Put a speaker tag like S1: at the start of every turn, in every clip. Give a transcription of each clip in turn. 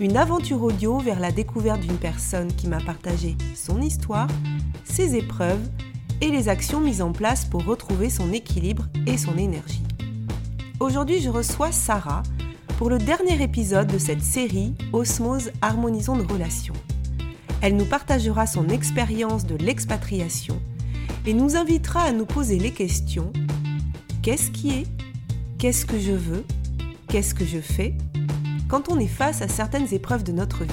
S1: une aventure audio vers la découverte d'une personne qui m'a partagé son histoire, ses épreuves et les actions mises en place pour retrouver son équilibre et son énergie. Aujourd'hui, je reçois Sarah pour le dernier épisode de cette série Osmose Harmonisons nos relations. Elle nous partagera son expérience de l'expatriation et nous invitera à nous poser les questions Qu'est-ce qui est? Qu'est-ce que je veux? Qu'est-ce que je fais? Quand on est face à certaines épreuves de notre vie.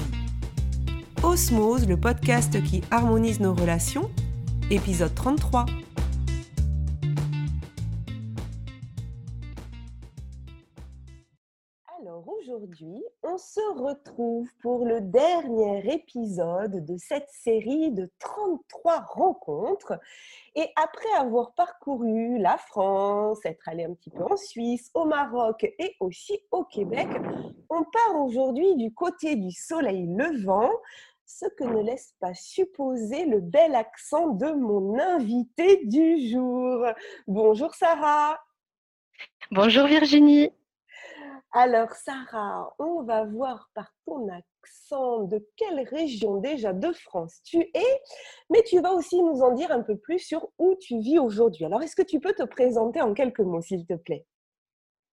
S1: Osmose, le podcast qui harmonise nos relations, épisode 33. On se retrouve pour le dernier épisode de cette série de 33 rencontres. Et après avoir parcouru la France, être allé un petit peu en Suisse, au Maroc et aussi au Québec, on part aujourd'hui du côté du soleil levant, ce que ne laisse pas supposer le bel accent de mon invité du jour. Bonjour Sarah.
S2: Bonjour Virginie.
S1: Alors, Sarah, on va voir par ton accent de quelle région déjà de France tu es, mais tu vas aussi nous en dire un peu plus sur où tu vis aujourd'hui. Alors, est-ce que tu peux te présenter en quelques mots, s'il te plaît?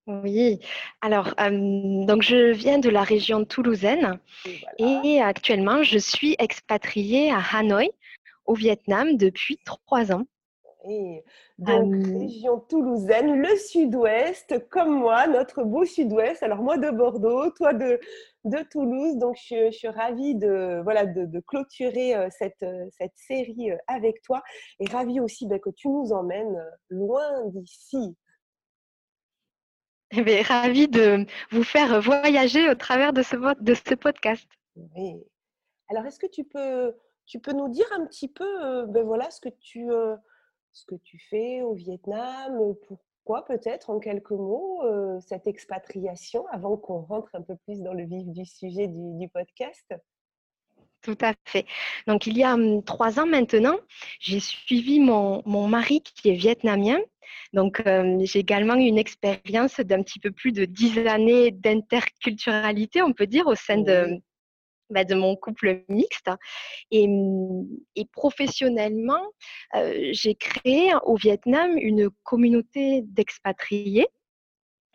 S2: Oui, alors, donc je viens de la région toulousaine et actuellement, je suis expatriée à Hanoï, au Vietnam, depuis trois ans.
S1: Donc, région toulousaine, le sud-ouest, comme moi, notre beau sud-ouest. Alors, moi de Bordeaux, toi de, de Toulouse. Donc, je, suis ravie de, voilà, de, clôturer cette, cette série avec toi et ravie aussi bah, que tu nous emmènes loin d'ici.
S2: Eh ravie de vous faire voyager au travers de ce, de ce podcast.
S1: Oui. Alors, est-ce que tu peux, tu peux nous dire un petit peu ben voilà, ce que tu ce que tu fais au Vietnam, pourquoi peut-être en quelques mots cette expatriation avant qu'on rentre un peu plus dans le vif du sujet du, podcast?
S2: Tout à fait. Donc, il y a mmh, trois ans maintenant, j'ai suivi mon, mari qui est vietnamien. Donc, j'ai également eu une expérience d'un petit peu plus de dix années d'interculturalité, on peut dire, au sein de, bah, de mon couple mixte. Et, mmh, professionnellement, j'ai créé au Vietnam une communauté d'expatriés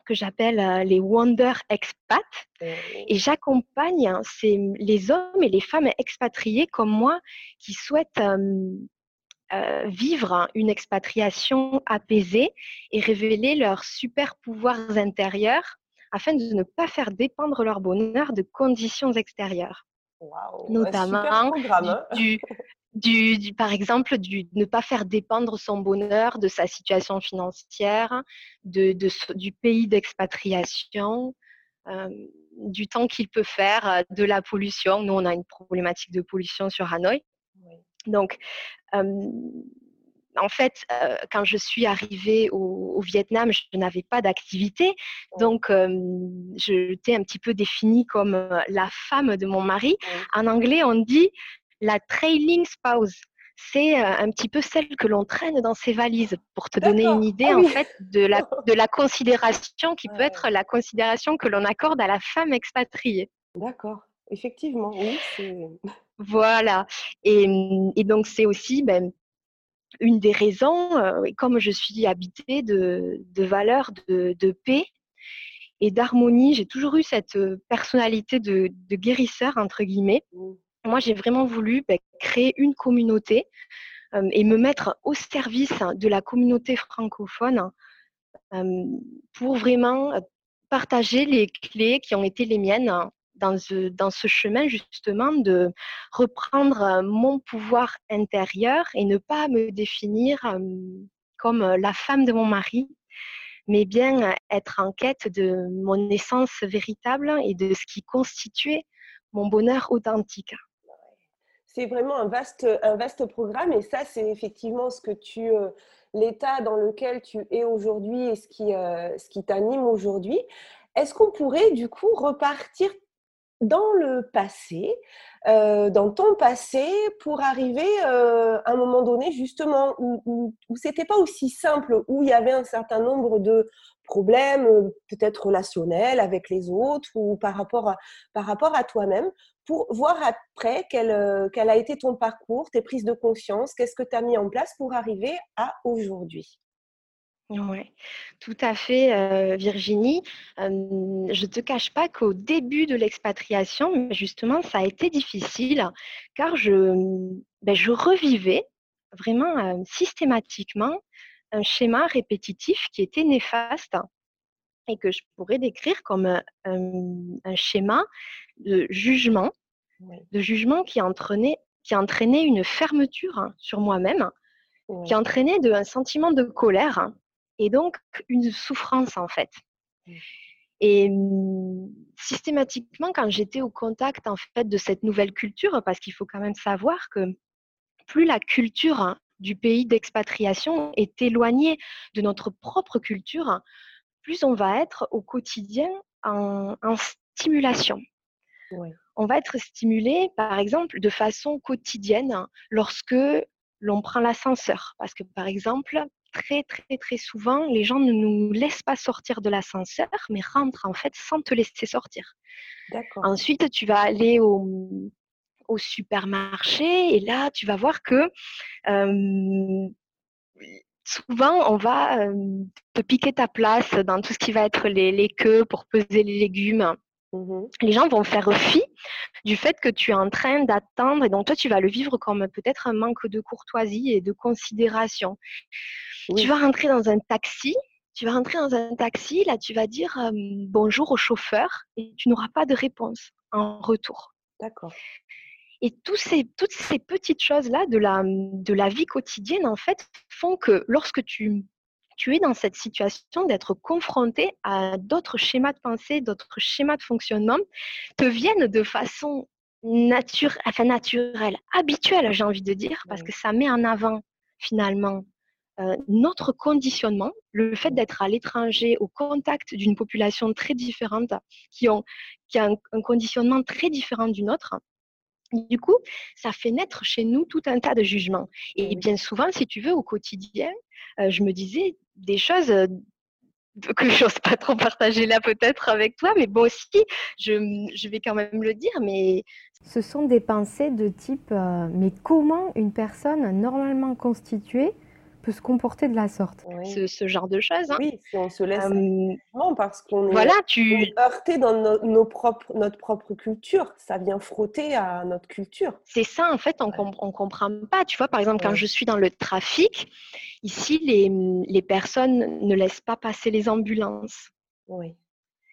S2: que j'appelle les Wonder Expats. Et j'accompagne hein, les hommes et les femmes expatriés comme moi qui souhaitent vivre une expatriation apaisée et révéler leurs super pouvoirs intérieurs afin de ne pas faire dépendre leur bonheur de conditions extérieures. Notamment hein. du, du, par exemple, du, ne pas faire dépendre son bonheur de sa situation financière, de, du pays d'expatriation, euh, du temps qu'il peut faire, de la pollution. Nous, on a une problématique de pollution sur Hanoï. Donc, euh, en fait, euh, quand je suis arrivée au, Vietnam, je n'avais pas d'activité. Donc, euh, je t'ai un petit peu définie comme euh, la femme de mon mari. En anglais, on dit la trailing spouse. C'est un petit peu celle que l'on traîne dans ses valises pour te donner une idée ah en fait de la, de la considération qui peut être la considération que l'on accorde à la femme expatriée.
S1: D'accord, effectivement, oui.
S2: Voilà. Et, et donc, c'est aussi ben, une des raisons, euh, comme je suis habitée de, valeurs de, paix et d'harmonie, j'ai toujours eu cette euh, personnalité de, guérisseur, entre guillemets. Mmh. Moi, j'ai vraiment voulu ben, créer une communauté euh, et me mettre au service de la communauté francophone pour vraiment partager les clés qui ont été les miennes dans ce, dans ce chemin justement de reprendre mon pouvoir intérieur et ne pas me définir comme la femme de mon mari, mais bien être en quête de mon essence véritable et de ce qui constituait mon bonheur authentique.
S1: C'est vraiment un vaste, un vaste programme et ça, c'est effectivement ce que tu, euh, l'état dans lequel tu es aujourd'hui et ce qui, euh, ce qui t'anime aujourd'hui. Est-ce qu'on pourrait du coup repartir dans le passé, euh, dans ton passé, pour arriver à un moment donné justement où, où, où c'était pas aussi simple, où il y avait un certain nombre de problèmes, peut-être relationnels avec les autres ou par rapport à, par rapport à toi-même, pour voir après quel, euh, quel, a été ton parcours, tes prises de conscience, qu'est-ce que tu as mis en place pour arriver à aujourd'hui?
S2: Oui, tout à fait, euh, Virginie. je ne te cache pas qu'au début de l'expatriation, justement, ça a été difficile car je, ben, je revivais vraiment euh, systématiquement un schéma répétitif qui était néfaste et que je pourrais décrire comme un, schéma de jugement, de jugement qui entraînait, qui entraînait une fermeture sur moi-même, qui entraînait de, un sentiment de colère et donc une souffrance en fait. Et mmh, systématiquement, quand j'étais au contact en fait de cette nouvelle culture, parce qu'il faut quand même savoir que plus la culture du pays d'expatriation est éloigné de notre propre culture, plus on va être au quotidien en, stimulation. On va être stimulé, par exemple, de façon quotidienne lorsque l'on prend l'ascenseur. Parce que, par exemple, très, très, très souvent, les gens ne nous laissent pas sortir de l'ascenseur, mais rentrent en fait sans te laisser sortir. Ensuite, tu vas aller au, au supermarché et là, tu vas voir que souvent, on va te piquer ta place dans tout ce qui va être les, les queues pour peser les légumes. Mmh les gens vont faire fi du fait que tu es en train d'attendre et donc toi tu vas le vivre comme peut-être un manque de courtoisie et de considération. Tu vas rentrer dans un taxi, tu vas rentrer dans un taxi, là tu vas dire bonjour au chauffeur et tu n'auras pas de réponse en retour.
S1: D'accord.
S2: Et ces, toutes ces petites choses-là de la, de la vie quotidienne, en fait, font que lorsque tu, tu es dans cette situation d'être confronté à d'autres schémas de pensée, d'autres schémas de fonctionnement, te viennent de façon nature, enfin naturelle, habituelle, j'ai envie de dire, parce que ça met en avant finalement euh, notre conditionnement, le fait d'être à l'étranger, au contact d'une population très différente, qui, ont, qui a un conditionnement très différent du nôtre, du coup, ça fait naître chez nous tout un tas de jugements. Et bien souvent, si tu veux, au quotidien, euh, je me disais des choses euh, que je n'ose pas trop partager là peut-être avec toi, mais bon aussi, je, vais quand même le dire, mais...
S3: Ce sont des pensées de type, euh, mais comment une personne normalement constituée se comporter de la sorte.
S2: Ce, genre de choses. Hein.
S1: Oui, si on se laisse parce qu'on est, heurté dans nos propres, notre propre culture. Ça vient frotter à notre culture.
S2: C'est ça, en fait, on ne comprend pas. Tu vois, par exemple, quand je suis dans le trafic, ici, les, les personnes ne laissent pas passer les ambulances.
S1: Oui.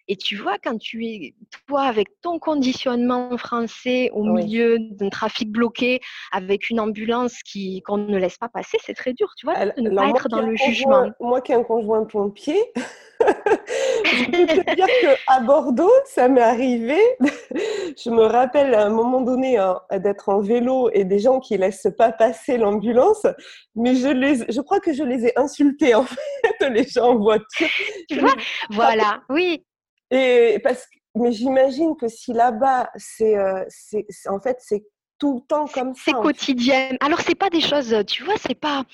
S2: Et tu vois, quand tu es, toi, avec ton conditionnement français au milieu d'un trafic bloqué, avec une ambulance qui, qu'on ne laisse pas passer, c'est très dur, tu vois, de ne pas être dans le jugement.
S1: Moi qui ai un conjoint pompier, je peux te dire qu'à Bordeaux, ça m'est arrivé. je me rappelle à un moment donné hein, d'être en vélo et des gens qui ne laissent pas passer l'ambulance, mais je, les, je crois que je les ai insultés, en fait, les gens en voiture.
S2: Tu vois, voilà, oui.
S1: Et parce mais j'imagine que si là-bas, c'est, euh, c'est, en fait, c'est tout le temps comme ça.
S2: C'est quotidien. Alors, c'est pas des choses, tu vois, c'est pas,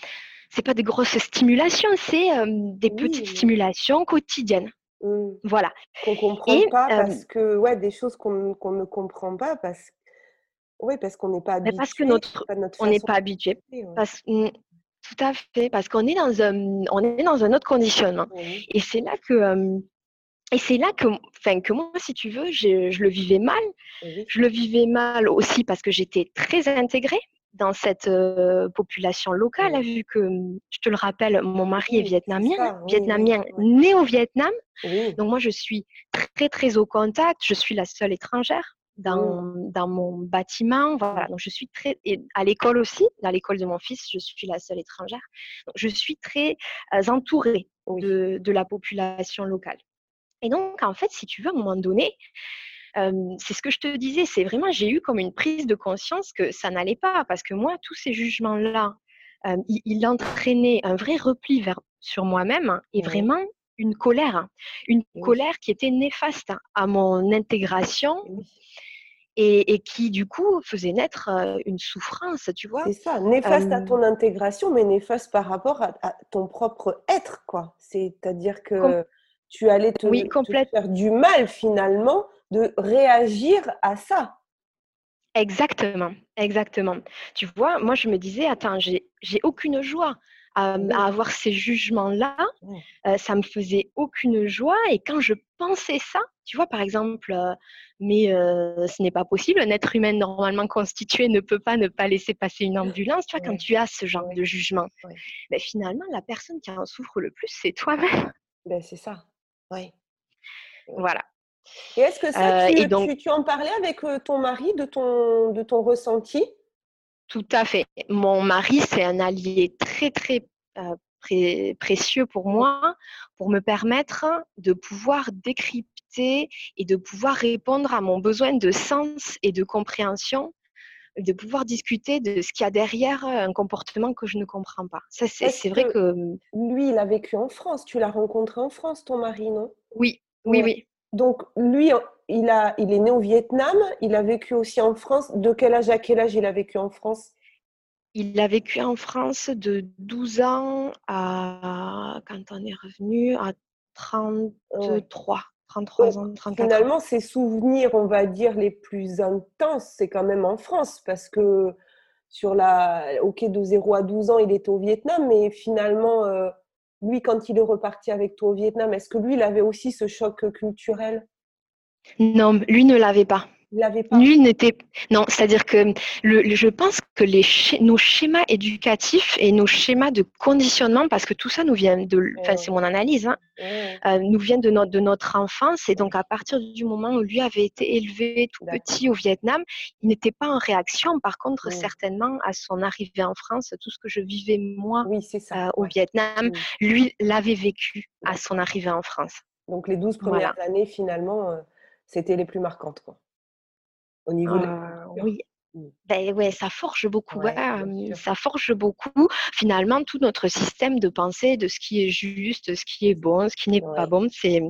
S2: c'est pas des grosses stimulations, c'est euh, des petites stimulations quotidiennes. Mmh. Voilà.
S1: Qu'on comprend pas euh, parce que, ouais, des choses qu'on, qu'on ne comprend pas parce, oui, parce qu'on n'est pas habitué.
S2: Parce que notre, on n'est pas habitué. Parce, mmh, tout à fait, parce qu'on est dans un, on est dans un autre conditionnement. Et c'est là que et c'est là que, enfin, que moi, si tu veux, je, je le vivais mal. Je le vivais mal aussi parce que j'étais très intégrée dans cette euh, population locale, vu que, je te le rappelle, mon mari est vietnamien, vietnamien né au Vietnam. Donc moi, je suis très, très au contact. Je suis la seule étrangère dans, dans mon bâtiment. Voilà. Donc je suis très, et à l'école aussi, à l'école de mon fils, je suis la seule étrangère. Donc, je suis très euh, entourée de, de la population locale. Et donc, en fait, si tu veux, à un moment donné, c'est ce que je te disais, c'est vraiment, j'ai eu comme une prise de conscience que ça n'allait pas, parce que moi, tous ces jugements-là, il, entraînait un vrai repli vers, sur moi-même et vraiment une colère, une colère qui était néfaste à mon intégration et, qui du coup faisait naître une souffrance, tu vois?
S1: C'est ça, néfaste à ton intégration, mais néfaste par rapport à, ton propre être, quoi. C'est-à-dire que tu allais te, faire du mal finalement de réagir à ça.
S2: Exactement, exactement. Tu vois, moi je me disais, attends, j'ai aucune joie à, avoir ces jugements-là. Euh, ça me faisait aucune joie. Et quand je pensais ça, tu vois, par exemple, euh, mais euh, ce n'est pas possible, un être humain normalement constitué ne peut pas ne pas laisser passer une ambulance. Tu vois, quand tu as ce genre de jugement, ben, finalement, la personne qui en souffre le plus, c'est toi-même.
S1: Ben, c'est ça. Oui.
S2: Voilà.
S1: Et est-ce que ça, tu, tu, en parlais avec ton mari de ton, de ton ressenti?
S2: Tout à fait. Mon mari, c'est un allié très, très euh, précieux pour moi pour me permettre de pouvoir décrypter et de pouvoir répondre à mon besoin de sens et de compréhension, de pouvoir discuter de ce qu'il y a derrière un comportement que je ne comprends pas. Ça, c'est vrai que,
S1: Lui, il a vécu en France? Tu l'as rencontré en France, ton mari, non?
S2: Oui, oui, oui.
S1: Donc, lui, il, a, il est né au Vietnam, il a vécu aussi en France. De quel âge à quel âge il a vécu en France?
S2: Il a vécu en France de 12 ans à, quand on est revenu, à 33. 33 ans, 34
S1: Finalement, ses souvenirs, on va dire, les plus intenses, c'est quand même en France, parce que sur la, ok, de 0 à 12 ans, il était au Vietnam, mais finalement, euh, lui, quand il est reparti avec toi au Vietnam, est-ce que lui, il avait aussi ce choc culturel?
S2: Non, lui ne l'avait pas.
S1: Lui
S2: n'était non, c'est-à-dire que le, je pense que les nos schémas éducatifs et nos schémas de conditionnement, parce que tout ça nous vient de, enfin c'est mon analyse, hein, euh, nous vient de notre de notre enfance et donc à partir du moment où lui avait été élevé tout petit au Vietnam, il n'était pas en réaction. Par contre, certainement à son arrivée en France, tout ce que je vivais moi euh, au Vietnam, lui l'avait vécu à son arrivée en France.
S1: Donc les 12 premières années finalement, euh, c'était les plus marquantes quoi au niveau
S2: Oui, mmh. ben ouais, ça forge beaucoup. ça forge beaucoup. Finalement, tout notre système de pensée de ce qui est juste, ce qui est bon, ce qui n'est pas bon. C'est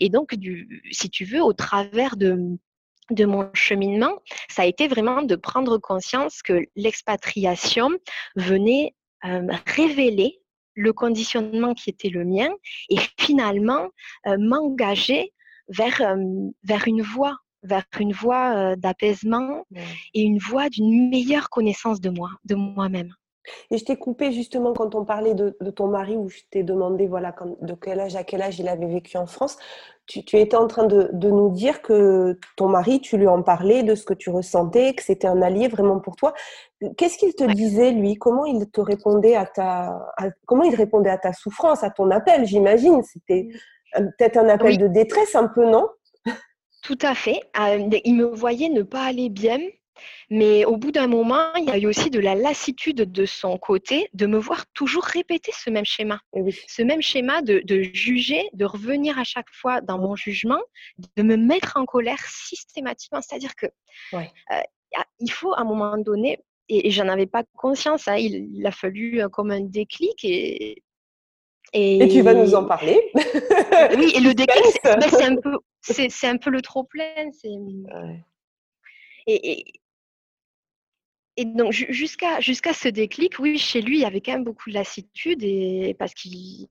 S2: et donc, du, si tu veux, au travers de de mon cheminement, ça a été vraiment de prendre conscience que l'expatriation venait révéler le conditionnement qui était le mien et finalement m'engager vers, vers une voie vers une voie d'apaisement et une voie d'une meilleure connaissance de moi, de moi-même.
S1: Et je t'ai coupé justement quand on parlait de, ton mari, où je t'ai demandé voilà, de quel âge à quel âge il avait vécu en France. Tu, étais en train de, nous dire que ton mari, tu lui en parlais de ce que tu ressentais, que c'était un allié vraiment pour toi. Qu'est-ce qu'il te disait, lui? Comment il te répondait à ta, comment il répondait à ta souffrance, à ton appel J'imagine, c'était peut-être un appel de détresse un peu, non?
S2: Tout à fait. il me voyait ne pas aller bien, mais au bout d'un moment, il y a eu aussi de la lassitude de son côté de me voir toujours répéter ce même schéma. Eh ce même schéma de, juger, de revenir à chaque fois dans mon jugement, de me mettre en colère systématiquement. C'est-à-dire que il faut à un moment donné, et, j'en avais pas conscience, hein, il, a fallu comme un déclic et
S1: et... tu vas nous en parler.
S2: oui, et le déclic, ben, c'est un peu, un peu le trop plein. Et, et, donc jusqu'à jusqu'à ce déclic, oui, chez lui, il y avait quand même beaucoup de lassitude et parce qu'il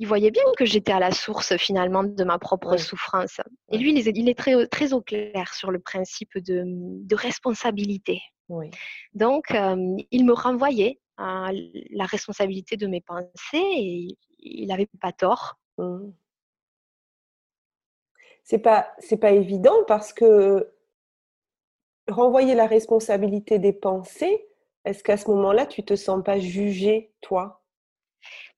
S2: il voyait bien que j'étais à la source finalement de ma propre souffrance. Et lui, il est, très, très au clair sur le principe de, de responsabilité. Donc, euh, il me renvoyait la responsabilité de mes pensées et il n'avait pas tort. Mmh.
S1: C'est pas c'est pas évident parce que renvoyer la responsabilité des pensées, est-ce qu'à ce, moment-là, tu te sens pas jugée, toi?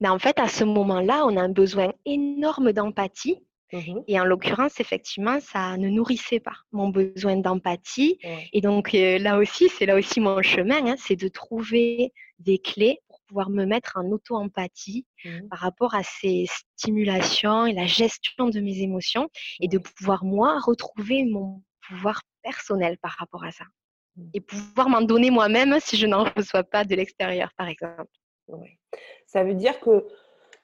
S2: Mais En fait, à ce moment-là, on a un besoin énorme d'empathie Mmh et en l'occurrence, effectivement, ça ne nourrissait pas mon besoin d'empathie. Et donc là aussi, c'est là aussi mon chemin, hein, c'est de trouver des clés pour pouvoir me mettre en auto-empathie mmh. par rapport à ces stimulations et la gestion de mes émotions et de pouvoir, moi, retrouver mon pouvoir personnel par rapport à ça. Mmh. Et pouvoir m'en donner moi-même si je n'en reçois pas de l'extérieur, par exemple.
S1: Ça veut dire que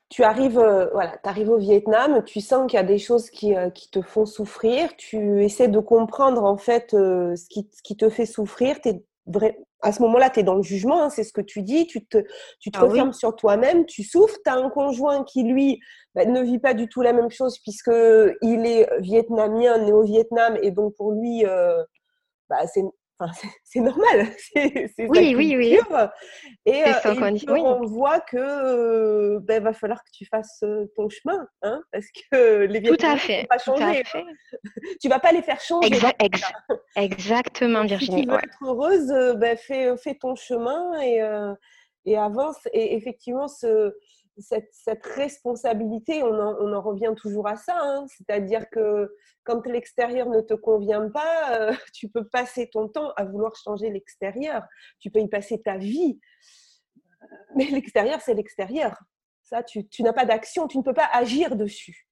S1: tu arrives, euh, voilà, arrives au Vietnam, tu sens qu'il y a des choses qui, euh, qui, te font souffrir, tu essaies de comprendre en fait euh, ce, qui, ce, qui, te fait souffrir. Es vrai, à ce moment-là, tu es dans le jugement, hein, c'est ce que tu dis, tu te, tu te ah refermes sur toi-même, tu souffres, tu as un conjoint qui, lui, bah, ne vit pas du tout la même chose puisqu'il est vietnamien, né au Vietnam, et donc pour lui, bah, c'est c'est normal.
S2: C'est oui, oui, oui.
S1: Et, euh, on voit que euh, ben, va falloir que tu fasses euh, ton chemin, hein, parce que les
S2: Tout à fait.
S1: Pas changer,
S2: hein.
S1: tu vas pas les faire changer.
S2: exactement, Virginie.
S1: Si tu veux être heureuse, ben, fais, fais, ton chemin et, et avance. Et effectivement, ce, cette, responsabilité, on en, revient toujours à ça. Hein. C'est-à-dire que quand l'extérieur ne te convient pas, euh, tu peux passer ton temps à vouloir changer l'extérieur. Tu peux y passer ta vie. Mais l'extérieur, c'est l'extérieur. Ça, tu, n'as pas d'action, tu ne peux pas agir dessus.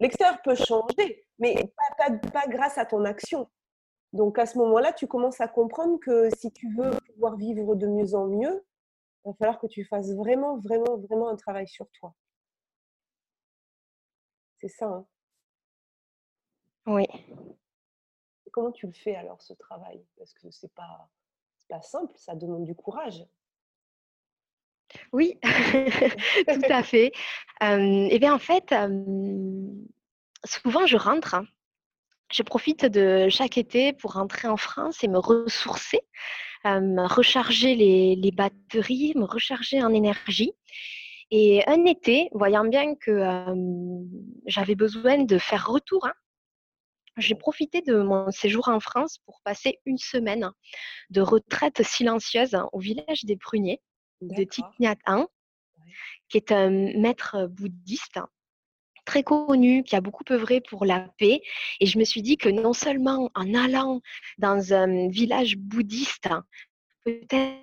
S1: L'extérieur peut changer, mais pas grâce à ton action. Donc à ce moment-là, tu commences à comprendre que si tu veux pouvoir vivre de mieux en mieux, il va falloir que tu fasses vraiment, vraiment, vraiment un travail sur toi. C'est ça. Hein
S2: oui.
S1: comment tu le fais alors, ce travail? Parce que ce n'est pas, pas simple, ça demande du courage.
S2: Oui, tout à fait. et eh bien, en fait, souvent je rentre. Hein. Je profite de chaque été pour rentrer en France et me ressourcer me recharger les, batteries, me recharger en énergie. Et un été, voyant bien que j'avais besoin de faire retour, hein, j'ai profité de mon séjour en France pour passer une semaine de retraite silencieuse au village des Pruniers de Thich Nhat qui est un maître bouddhiste très connu, qui a beaucoup œuvré pour la paix. Et je me suis dit que non seulement en allant dans un village bouddhiste, peut-être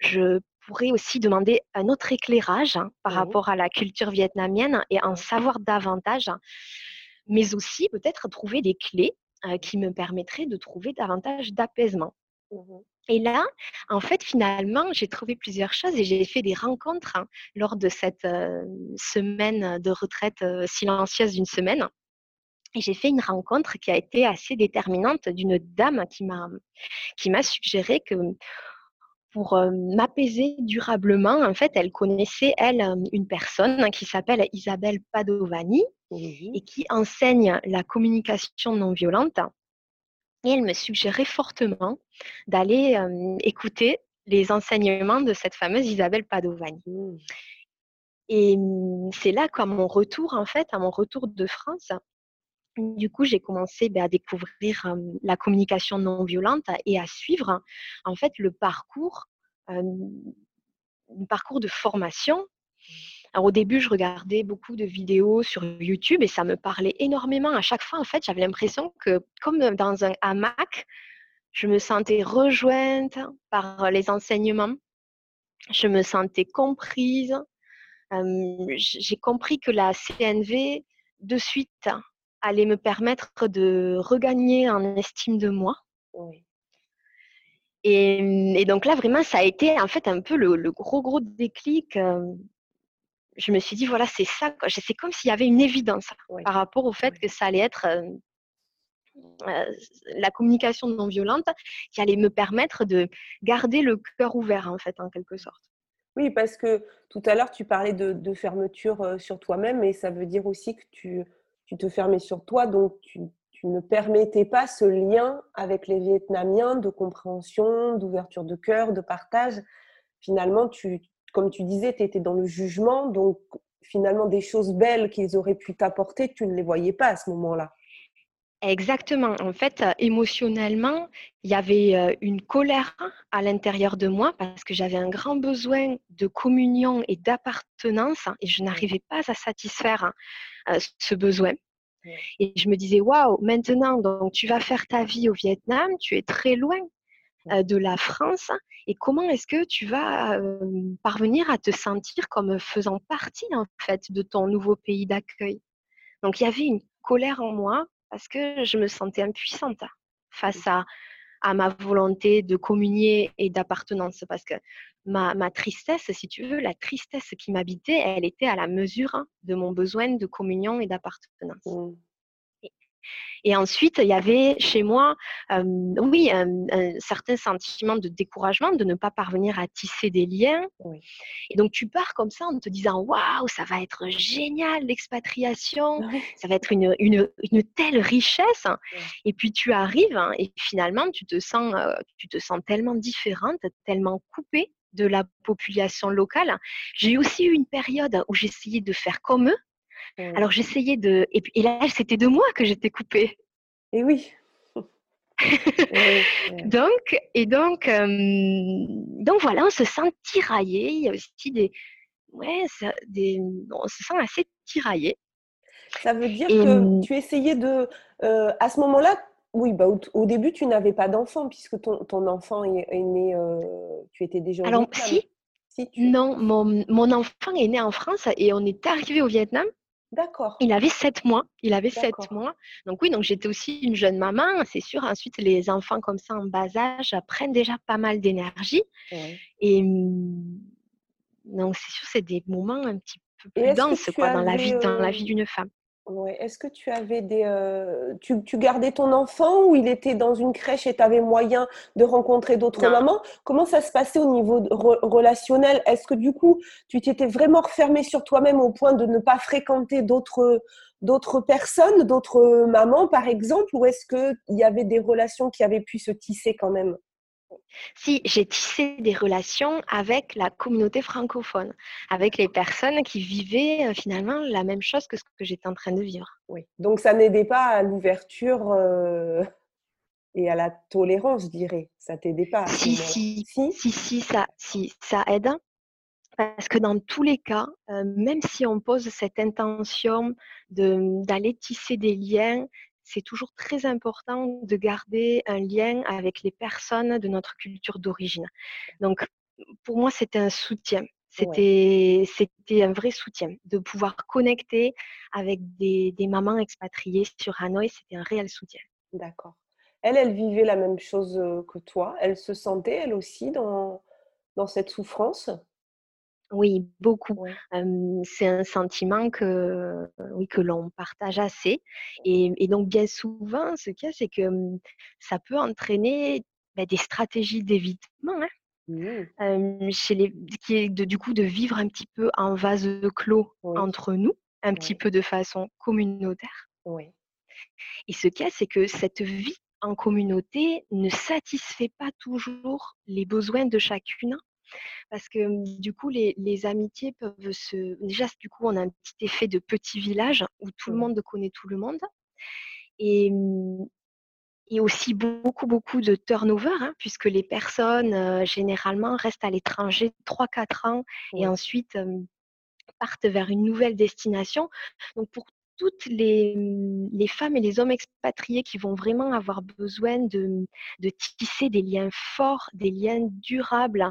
S2: je pourrais aussi demander un autre éclairage hein, par rapport à la culture vietnamienne et en savoir davantage, mais aussi peut-être trouver des clés euh, qui me permettraient de trouver davantage d'apaisement. Mmh et là, en fait, finalement, j'ai trouvé plusieurs choses et j'ai fait des rencontres hein, lors de cette semaine de retraite silencieuse d'une semaine. Et j'ai fait une rencontre qui a été assez déterminante d'une dame qui m'a qui m'a suggéré que pour m'apaiser durablement, en fait, elle connaissait, elle, une personne qui s'appelle Isabelle Padovani et qui enseigne la communication non violente et elle me suggérait fortement d'aller écouter les enseignements de cette fameuse Isabelle Padovani. Mmh. Et c'est là qu'à mon retour, en fait, à mon retour de France, du coup, j'ai commencé ben, à découvrir la communication non violente et à suivre, en fait, le parcours, le parcours de formation. Alors, au début, je regardais beaucoup de vidéos sur YouTube et ça me parlait énormément. À chaque fois, en fait, j'avais l'impression que, comme dans un hamac, je me sentais rejointe par les enseignements. Je me sentais comprise. J'ai compris que la CNV, de suite, allait me permettre de regagner en estime de moi. Et, donc là, vraiment, ça a été en fait un peu le, gros, gros déclic je me suis dit, voilà, c'est ça. C'est comme s'il y avait une évidence par rapport au fait que ça allait être euh, euh, la communication non violente qui allait me permettre de garder le cœur ouvert, en fait, en quelque sorte.
S1: Oui, parce que tout à l'heure, tu parlais de, fermeture euh, sur toi-même, et ça veut dire aussi que tu, tu te fermais sur toi, donc tu, tu, ne permettais pas ce lien avec les Vietnamiens de compréhension, d'ouverture de cœur, de partage. Finalement, tu, comme tu disais, tu étais dans le jugement, donc finalement des choses belles qu'ils auraient pu t'apporter, tu ne les voyais pas à ce moment-là.
S2: Exactement. En fait, euh, émotionnellement, il y avait euh, une colère à l'intérieur de moi parce que j'avais un grand besoin de communion et d'appartenance et je n'arrivais pas à satisfaire euh, ce besoin. Et je me disais, waouh, maintenant, donc tu vas faire ta vie au Vietnam, tu es très loin de la France et comment est-ce que tu vas parvenir à te sentir comme faisant partie en fait de ton nouveau pays d'accueil? Donc il y avait une colère en moi parce que je me sentais impuissante face à, à ma volonté de communier et d'appartenance parce que ma, ma, tristesse, si tu veux, la tristesse qui m'habitait, elle était à la mesure de mon besoin de communion et d'appartenance. Mmh. Et ensuite, il y avait chez moi, oui, un, certain sentiment de découragement de ne pas parvenir à tisser des liens. Et donc, tu pars comme ça en te disant, waouh, ça va être génial l'expatriation, ça va être une, une, une telle richesse. Et puis, tu arrives hein, et finalement, tu te sens, tu te sens tellement différente, tellement coupée de la population locale. J'ai aussi eu une période où j'essayais de faire comme eux, alors j'essayais de. Et, et là, c'était de moi que j'étais coupée.
S1: Et oui.
S2: donc, et donc, donc voilà, on se sent tiraillé. Il y a aussi des. Ouais, des, on se sent assez tiraillé.
S1: Ça veut dire que tu essayais de. à ce moment-là, oui, bah, au, début, tu n'avais pas d'enfant puisque ton, ton enfant est, né. tu étais déjà.
S2: Alors, si. si Non, mon, mon enfant est né en France et on est arrivé au Vietnam
S1: D'accord.
S2: Il avait sept mois. Il avait sept mois. Donc oui, donc j'étais aussi une jeune maman, c'est sûr. Ensuite, les enfants comme ça en bas âge prennent déjà pas mal d'énergie. Et mmh, donc c'est sûr, c'est des moments un petit peu plus denses quoi, dans la vie, dans la vie d'une femme.
S1: Ouais. Est-ce que tu avais des. Euh, tu, tu, gardais ton enfant ou il était dans une crèche et tu avais moyen de rencontrer d'autres mamans? Comment ça se passait au niveau relationnel? Est-ce que du coup, tu t'étais vraiment refermée sur toi-même au point de ne pas fréquenter d'autres d'autres personnes, d'autres mamans par exemple? Ou est-ce qu'il y avait des relations qui avaient pu se tisser quand même?
S2: Si j'ai tissé des relations avec la communauté francophone, avec les personnes qui vivaient euh, finalement la même chose que ce que j'étais en train de vivre.
S1: Oui. Donc ça n'aidait pas à l'ouverture euh, et à la tolérance, je dirais. Ça t'aidait pas.
S2: Si, si, si, si, si, ça, si, ça aide. Parce que dans tous les cas, euh, même si on pose cette intention d'aller tisser des liens, c'est toujours très important de garder un lien avec les personnes de notre culture d'origine. Donc, pour moi, c'était un soutien. C'était, c'était un vrai soutien. De pouvoir connecter avec des, des mamans expatriées sur Hanoï, c'était un réel soutien.
S1: D'accord. Elle, elle vivait la même chose que toi. Elle se sentait, elle aussi, dans, dans cette souffrance?
S2: Oui, beaucoup. c'est un sentiment que, oui, que l'on partage assez. Et, donc, bien souvent, ce qu'il y a, c'est que ça peut entraîner bah, des stratégies d'évitement. Hein. Mmh. chez les, qui est de, du coup de vivre un petit peu en vase clos entre nous, un petit peu de façon communautaire. Oui. Et ce qu'il y a, c'est que cette vie en communauté ne satisfait pas toujours les besoins de chacune parce que mmh, du coup, les, amitiés peuvent se... Déjà, du coup, on a un petit effet de petit village où tout le monde connaît tout le monde. Et, mmh, et aussi beaucoup, beaucoup de turnover, hein, puisque les personnes, généralement, restent à l'étranger 3-4 ans et ensuite partent vers une nouvelle destination. Donc, pour toutes les, femmes et les hommes expatriés qui vont vraiment avoir besoin de, tisser des liens forts, des liens durables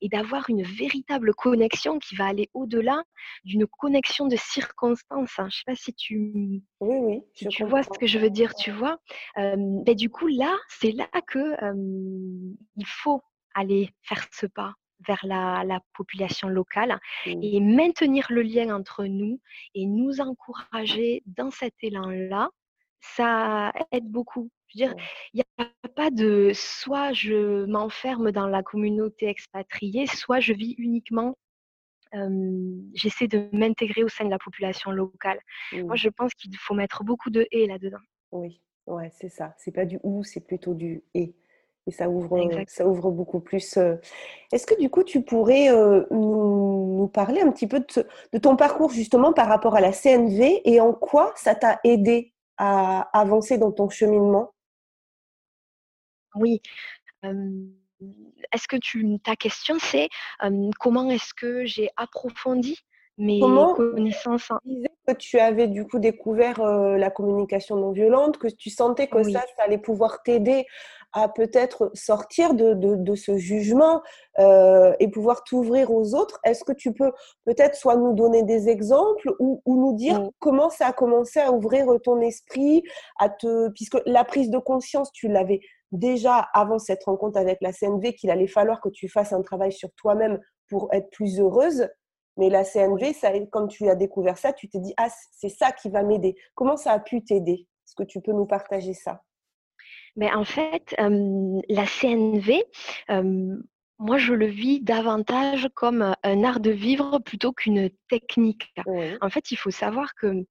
S2: et d'avoir une véritable connexion qui va aller au-delà d'une connexion de circonstances. Hein. Je ne sais pas si tu,
S1: oui, oui,
S2: tu vois ce que je veux dire, tu vois? Ben, du coup, là, c'est là que il faut aller faire ce pas vers la, population locale mmh. et maintenir le lien entre nous et nous encourager dans cet élan-là, ça aide beaucoup. Je veux dire, il n'y a pas de soit je m'enferme dans la communauté expatriée, soit je vis uniquement j'essaie de m'intégrer au sein de la population locale. Moi, mmh. je pense qu'il faut mettre beaucoup de et là-dedans.
S1: Oui, ouais, c'est ça. C'est pas du ou, c'est plutôt du et et ça ouvre, ça ouvre beaucoup plus. Est-ce que du coup, tu pourrais nous, parler un petit peu de, ton parcours justement par rapport à la CNV et en quoi ça t'a aidé à avancer dans ton cheminement?
S2: Oui. est-ce que tu, ta question, c'est comment est-ce que j'ai approfondi mes connaissances
S1: Tu disais que tu avais du coup découvert la communication non violente, que tu sentais que ça, ça allait pouvoir t'aider à peut-être sortir de, ce jugement euh, et pouvoir t'ouvrir aux autres. Est-ce que tu peux peut-être soit nous donner des exemples ou, nous dire comment ça a commencé à ouvrir ton esprit, à te, puisque la prise de conscience, tu l'avais déjà avant cette rencontre avec la CNV, qu'il allait falloir que tu fasses un travail sur toi-même pour être plus heureuse. Mais la CNV, ça, quand tu as découvert ça, tu t'es dit, ah, c'est ça qui va m'aider. Comment ça a pu t'aider? Est-ce que tu peux nous partager ça?
S2: Mais en fait, la CNV, moi, je le vis davantage comme un art de vivre plutôt qu'une technique. En fait, il faut savoir que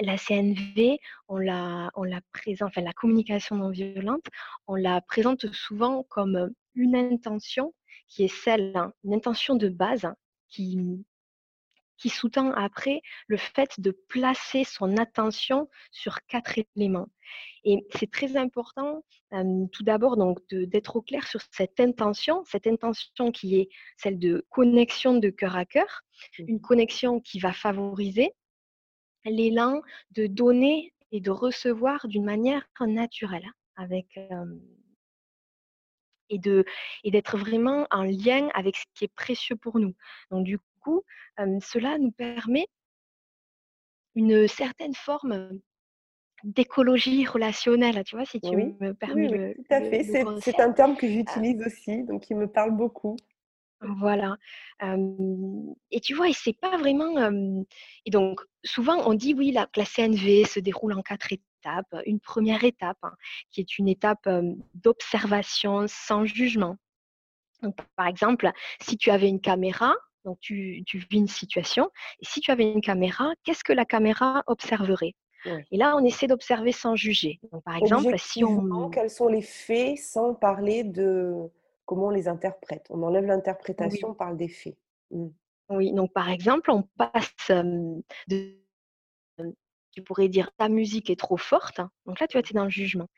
S2: la CNV, on la, on la présente, enfin la communication non violente, on la présente souvent comme une intention qui est celle, hein, une intention de base qui, qui sous-tend après le fait de placer son attention sur quatre éléments. Et c'est très important, tout d'abord, donc d'être au clair sur cette intention, cette intention qui est celle de connexion de cœur à cœur, mmh. une connexion qui va favoriser l'élan de donner et de recevoir d'une manière naturelle, avec et de et d'être vraiment en lien avec ce qui est précieux pour nous. Donc du coup, cela nous permet une certaine forme d'écologie relationnelle, tu vois, si tu me permets
S1: oui, tout à fait. C'est un terme que j'utilise aussi, donc il me parle beaucoup.
S2: Voilà. et tu vois, et c'est pas vraiment. et donc, souvent, on dit oui, la, la CNV se déroule en quatre étapes. Une première étape, hein, qui est une étape d'observation sans jugement. Donc, par exemple, si tu avais une caméra, donc tu, tu vis une situation, et si tu avais une caméra, qu'est-ce que la caméra observerait? Et là, on essaie d'observer sans juger. Donc, par exemple, si on.
S1: Quels sont les faits sans parler de comment on les interprète? On enlève l'interprétation, on parle des faits.
S2: Mmh. Oui, donc par exemple, on passe de tu pourrais dire ta musique est trop forte. Donc là, tu vas être dans le jugement.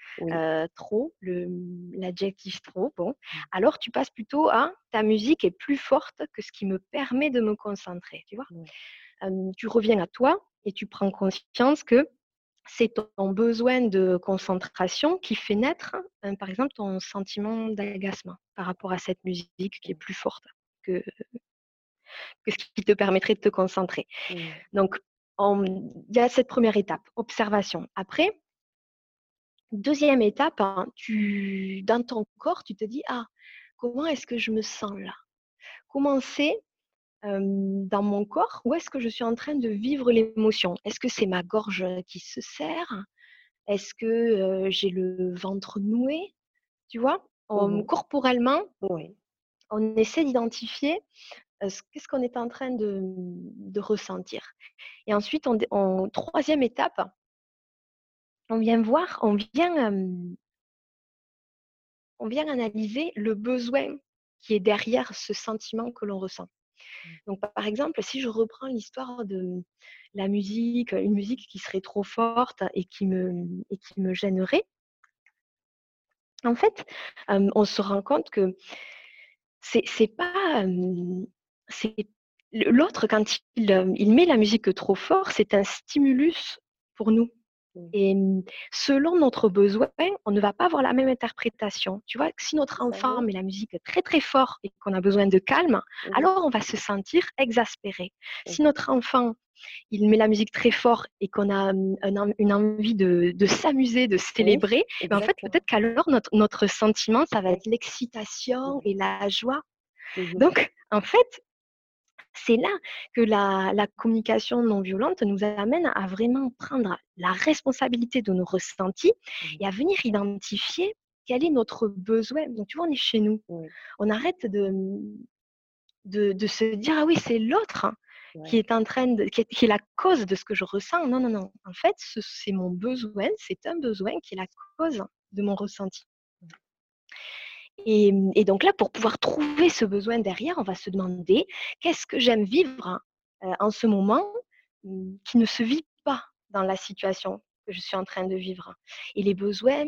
S2: trop, l'adjectif trop, bon. Mmh. Alors, tu passes plutôt à ta musique est plus forte que ce qui me permet de me concentrer. Tu vois Tu reviens à toi et tu prends conscience que c'est ton besoin de concentration qui fait naître, hein, par exemple, ton sentiment d'agacement par rapport à cette musique qui est plus forte que, ce qui te permettrait de te concentrer. Mmh. Donc, il y a cette première étape, observation. Après, deuxième étape, hein, tu, dans ton corps, tu te dis, ah, comment est-ce que je me sens là? Comment c'est dans mon corps? Où est-ce que je suis en train de vivre l'émotion? Est-ce que c'est ma gorge qui se serre? Est-ce que j'ai le ventre noué? Tu vois? Mmh Corporellement, on essaie d'identifier qu'est-ce qu'on est en train de, ressentir? Et ensuite, en troisième étape, on vient voir, on vient, on vient analyser le besoin qui est derrière ce sentiment que l'on ressent. Mmh. Donc, par exemple, si je reprends l'histoire de la musique, une musique qui serait trop forte et qui me, et qui me gênerait, en fait, on se rend compte que c'est pas. C'est L'autre, quand il, il met la musique trop fort, c'est un stimulus pour nous. Mmh. Et selon notre besoin, on ne va pas avoir la même interprétation. Tu vois, si notre enfant met la musique très très fort et qu'on a besoin de calme, mmh alors on va se sentir exaspéré. Mmh. Si notre enfant il met la musique très fort et qu'on a une envie de, s'amuser, de célébrer, ben, en fait, peut-être qu'alors notre, notre sentiment, ça va être l'excitation et la joie. Donc, en fait, c'est là que la, communication non violente nous amène à vraiment prendre la responsabilité de nos ressentis et à venir identifier quel est notre besoin. Donc, tu vois, on est chez nous. On arrête de, de, se dire, ah oui, c'est l'autre qui est en train de, qui est, la cause de ce que je ressens. Non, non, non. En fait, c'est mon besoin, c'est un besoin qui est la cause de mon ressenti. Et, donc là, pour pouvoir trouver ce besoin derrière, on va se demander qu'est-ce que j'aime vivre euh, en ce moment mmh, qui ne se vit pas dans la situation que je suis en train de vivre. Et les besoins,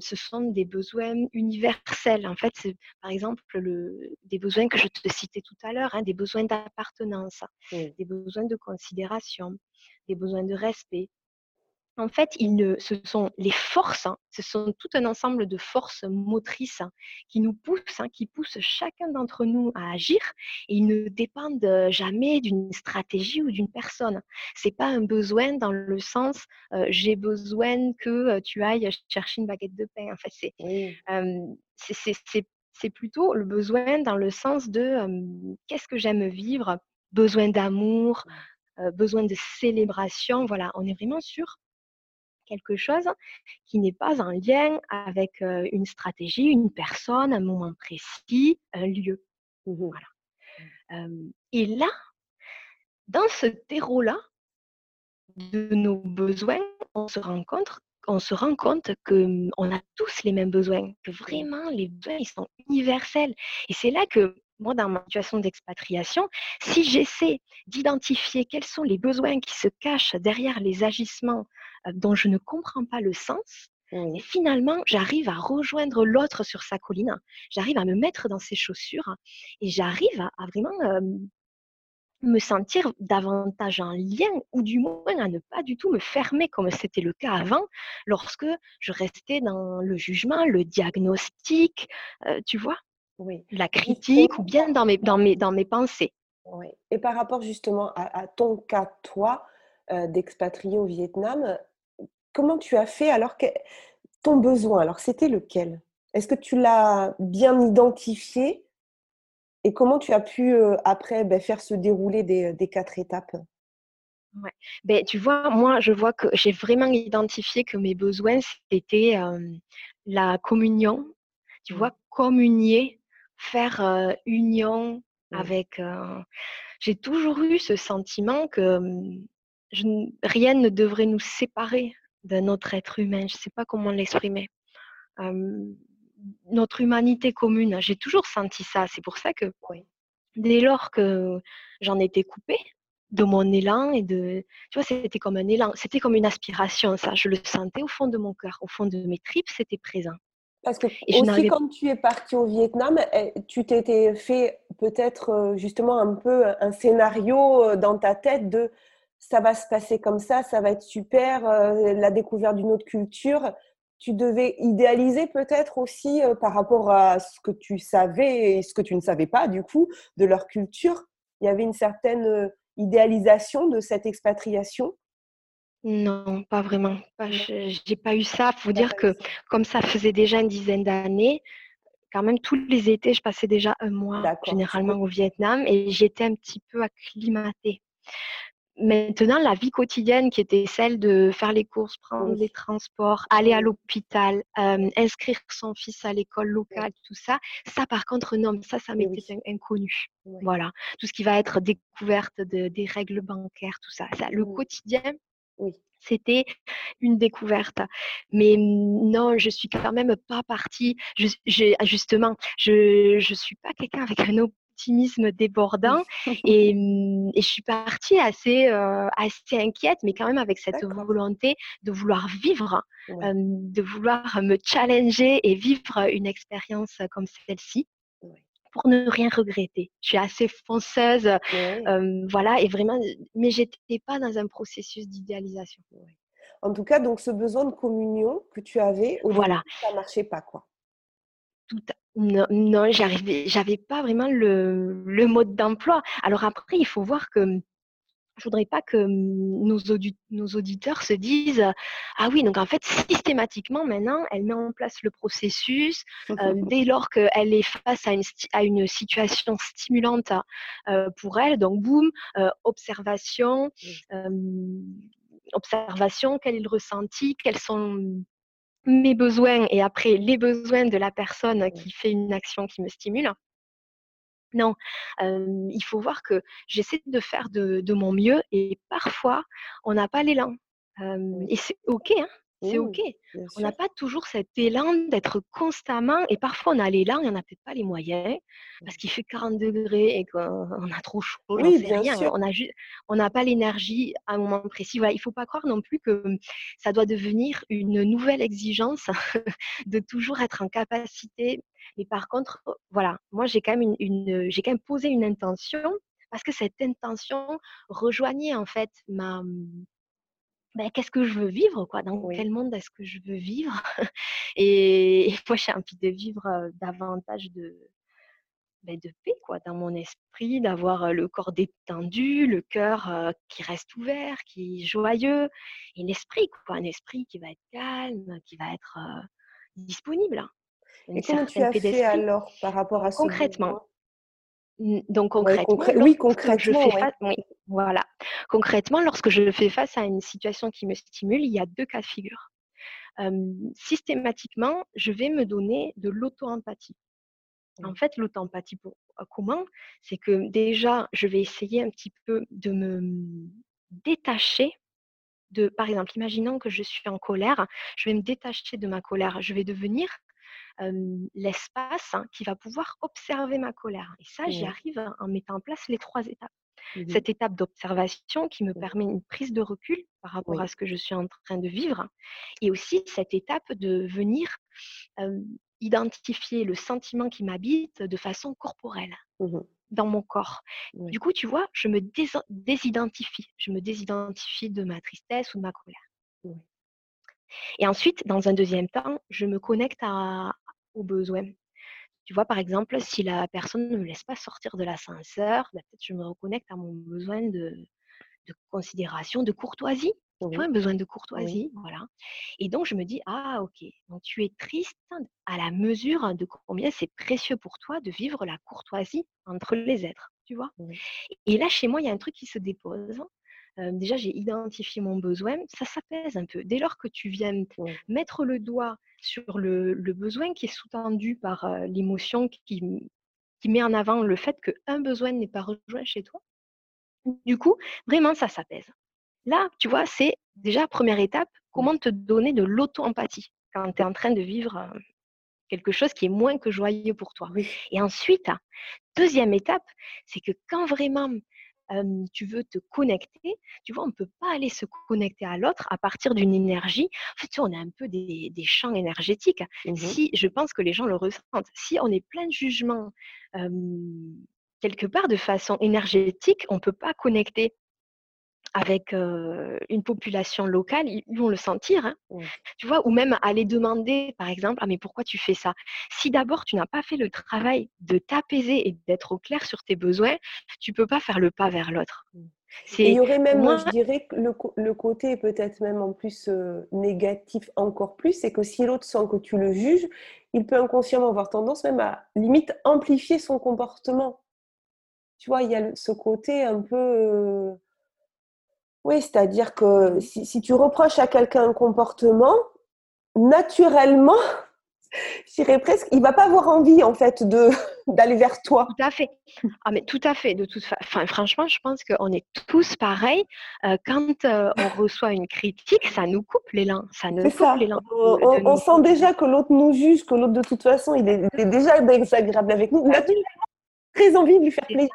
S2: ce sont des besoins universels. En fait, c'est par exemple le, des besoins que je te citais tout à l'heure, hein, des besoins d'appartenance, des besoins de considération, des besoins de respect, en fait, ce sont les forces, hein, ce sont tout un ensemble de forces motrices hein, qui nous poussent, hein, qui poussent chacun d'entre nous à agir et ils ne dépendent euh, jamais d'une stratégie ou d'une personne. C'est pas un besoin dans le sens euh, j'ai besoin que euh, tu ailles chercher une baguette de pain. Enfin, c'est plutôt le besoin dans le sens de qu'est-ce que j'aime vivre, besoin d'amour, besoin de célébration. Voilà, on est vraiment sur quelque chose qui n'est pas en lien avec une stratégie, une personne, un moment précis, un lieu. Mmh voilà. et là, dans ce terreau-là, de nos besoins, on se rend compte, on se rend compte que mmh, a tous les mêmes besoins, que vraiment les besoins ils sont universels. Et c'est là que moi, dans ma situation d'expatriation, si j'essaie d'identifier quels sont les besoins qui se cachent derrière les agissements euh, dont je ne comprends pas le sens, et finalement, j'arrive à rejoindre l'autre sur sa colline, j'arrive à me mettre dans ses chaussures et j'arrive à, vraiment euh, me sentir davantage en lien ou du moins à ne pas du tout me fermer comme c'était le cas avant lorsque je restais dans le jugement, le diagnostic, euh, tu vois? Oui. la critique ou bien dans mes, dans mes, dans mes pensées.
S1: Oui. Et par rapport justement à, ton cas, toi, euh, d'expatrié au Vietnam, comment tu as fait alors que ton besoin, alors c'était lequel? Est-ce que tu l'as bien identifié? Et comment tu as pu euh, après ben, faire se dérouler des, des quatre étapes?
S2: Ouais. Ben, tu vois, moi, je vois que j'ai vraiment identifié que mes besoins, c'était euh, la communion, tu mmh. vois, communier faire union avec. J'ai toujours eu ce sentiment que rien ne devrait nous séparer d'un autre être humain. Je ne sais pas comment l'exprimer. notre humanité commune, j'ai toujours senti ça. C'est pour ça que dès lors que j'en étais coupée de mon élan et de, tu vois, c'était comme un élan, c'était comme une aspiration. Ça, je le sentais au fond de mon cœur, au fond de mes tripes, c'était présent.
S1: Parce que aussi quand tu es parti au Vietnam, eh, tu t'étais fait peut-être euh, justement un peu un scénario euh, dans ta tête de ça va se passer comme ça, ça va être super, euh, la découverte d'une autre culture. Tu devais idéaliser peut-être aussi par rapport à ce que tu savais et ce que tu ne savais pas du coup de leur culture. Il y avait une certaine idéalisation de cette expatriation.
S2: Non, pas vraiment. Je j'ai pas eu ça. Faut dire que comme ça faisait déjà une dizaine d'années, quand même tous les étés, je passais déjà un mois généralement au Vietnam et j'étais un petit peu acclimatée. Maintenant, la vie quotidienne qui était celle de faire les courses, prendre les transports, aller à l'hôpital, inscrire son fils à l'école locale, tout ça, ça par contre, non, ça, ça m'était inconnu. Voilà. Tout ce qui va être découverte de, des règles bancaires, tout ça. ça le quotidien, oui. C'était une découverte. Mais non, je suis quand même pas partie. Je, justement, je ne suis pas quelqu'un avec un optimisme débordant et, je suis partie assez, euh, assez inquiète, mais quand même avec cette volonté de vouloir vivre, de vouloir me challenger et vivre une expérience comme celle-ci pour ne rien regretter. Je suis assez fonceuse, voilà, et vraiment, mais j'étais pas dans un processus d'idéalisation.
S1: En tout cas, donc ce besoin de communion que tu avais, voilà. ça marchait pas, quoi.
S2: Tout, non, non j'arrivais, j'avais pas vraiment le, le mode d'emploi. Alors après, il faut voir que je voudrais pas que nos, nos, auditeurs se disent ah oui donc en fait systématiquement maintenant elle met en place le processus dès lors qu'elle est face à une, à une situation stimulante pour elle donc boum observation observation quel est le ressenti quels sont mes besoins et après les besoins de la personne qui fait une action qui me stimule non, il faut voir que j'essaie de faire de, mon mieux et parfois on n'a pas l'élan. et c'est ok, hein, c'est OK. On n'a pas toujours cet élan d'être constamment, et parfois on a l'élan et on n'a peut-être pas les moyens, parce qu'il fait 40 degrés et qu'on a trop chaud, oui, bien rien. On n'a on pas l'énergie à un moment précis. Voilà, il ne faut pas croire non plus que ça doit devenir une nouvelle exigence de toujours être en capacité. Mais par contre, voilà, moi j'ai quand même une, j'ai quand même posé une intention parce que cette intention rejoignait en fait ma, ben, qu'est-ce que je veux vivre quoi? Dans quel monde est-ce que je veux vivre? Et, moi, j'ai envie de vivre davantage de, ben, de paix quoi, dans mon esprit, d'avoir le corps détendu, le cœur qui reste ouvert, qui est joyeux, et l'esprit, quoi, un esprit qui va être calme, qui va être disponible.
S1: Et comment tu as fait alors par rapport à ce
S2: Concrètement, donc concrètement,
S1: oui, concrètement,
S2: je fais face, oui, voilà. Concrètement, lorsque je fais face à une situation qui me stimule, il y a deux cas de figure. systématiquement, je vais me donner de l'auto-empathie. En fait, l'auto-empathie, pour, comment? C'est que déjà, je vais essayer un petit peu de me détacher de, par exemple, imaginons que je suis en colère, je vais me détacher de ma colère, je vais devenir l'espace hein, qui va pouvoir observer ma colère. Et ça, j'y arrive en mettant en place les trois étapes. Mmh Cette étape d'observation qui me permet une prise de recul par rapport à ce que je suis en train de vivre. Et aussi cette étape de venir identifier le sentiment qui m'habite de façon corporelle. Mmh dans mon corps. Du coup, tu vois, je me désidentifie. Je me désidentifie de ma tristesse ou de ma colère. Et ensuite, dans un deuxième temps, je me connecte à, aux besoins. Tu vois, par exemple, si la personne ne me laisse pas sortir de l'ascenseur, bah, peut-être je me reconnecte à mon besoin de, considération, de courtoisie. Tu vois, un besoin de courtoisie, voilà. Et donc, je me dis, ah, ok, donc tu es triste à la mesure de combien c'est précieux pour toi de vivre la courtoisie entre les êtres, tu vois? Et là, chez moi, il y a un truc qui se dépose déjà, j'ai identifié mon besoin, ça s'apaise un peu. Dès lors que tu viens mettre le doigt sur le, besoin qui est sous-tendu par l'émotion qui, qui met en avant le fait qu'un besoin n'est pas rejoint chez toi, du coup, vraiment, ça s'apaise. Là, tu vois, c'est déjà première étape, comment te donner de l'auto-empathie quand tu es en train de vivre quelque chose qui est moins que joyeux pour toi. Et ensuite, deuxième étape, c'est que quand vraiment tu veux te connecter, tu vois, on ne peut pas aller se connecter à l'autre à partir d'une énergie. En fait, tu on a un peu des, champs énergétiques. Mmh si je pense que les gens le ressentent, si on est plein de jugements quelque part de façon énergétique, on ne peut pas connecter avec une population locale, ils vont le sentir, hein. tu vois, ou même aller demander, par exemple, ah mais pourquoi tu fais ça? Si d'abord tu n'as pas fait le travail de t'apaiser et d'être au clair sur tes besoins, tu peux pas faire le pas vers l'autre.
S1: Mmh. Il y aurait même, je dirais, le, le côté peut-être même en plus négatif encore plus, c'est que si l'autre sent que tu le juges, il peut inconsciemment avoir tendance même à limite amplifier son comportement. Tu vois, il y a ce côté un peu oui, c'est-à-dire que si, tu reproches à quelqu'un un comportement, naturellement, je dirais presque, il va pas avoir envie en fait de d'aller vers toi.
S2: Tout à fait. Ah mais tout à fait. De toute façon, franchement, je pense qu'on est tous pareils. Euh, quand euh, on reçoit une critique, ça nous coupe l'élan. Ça nous coupe l'élan.
S1: On, sent déjà que l'autre nous juge, que l'autre de toute façon, il est, déjà désagréable avec nous. Naturellement, très envie de lui faire plaisir.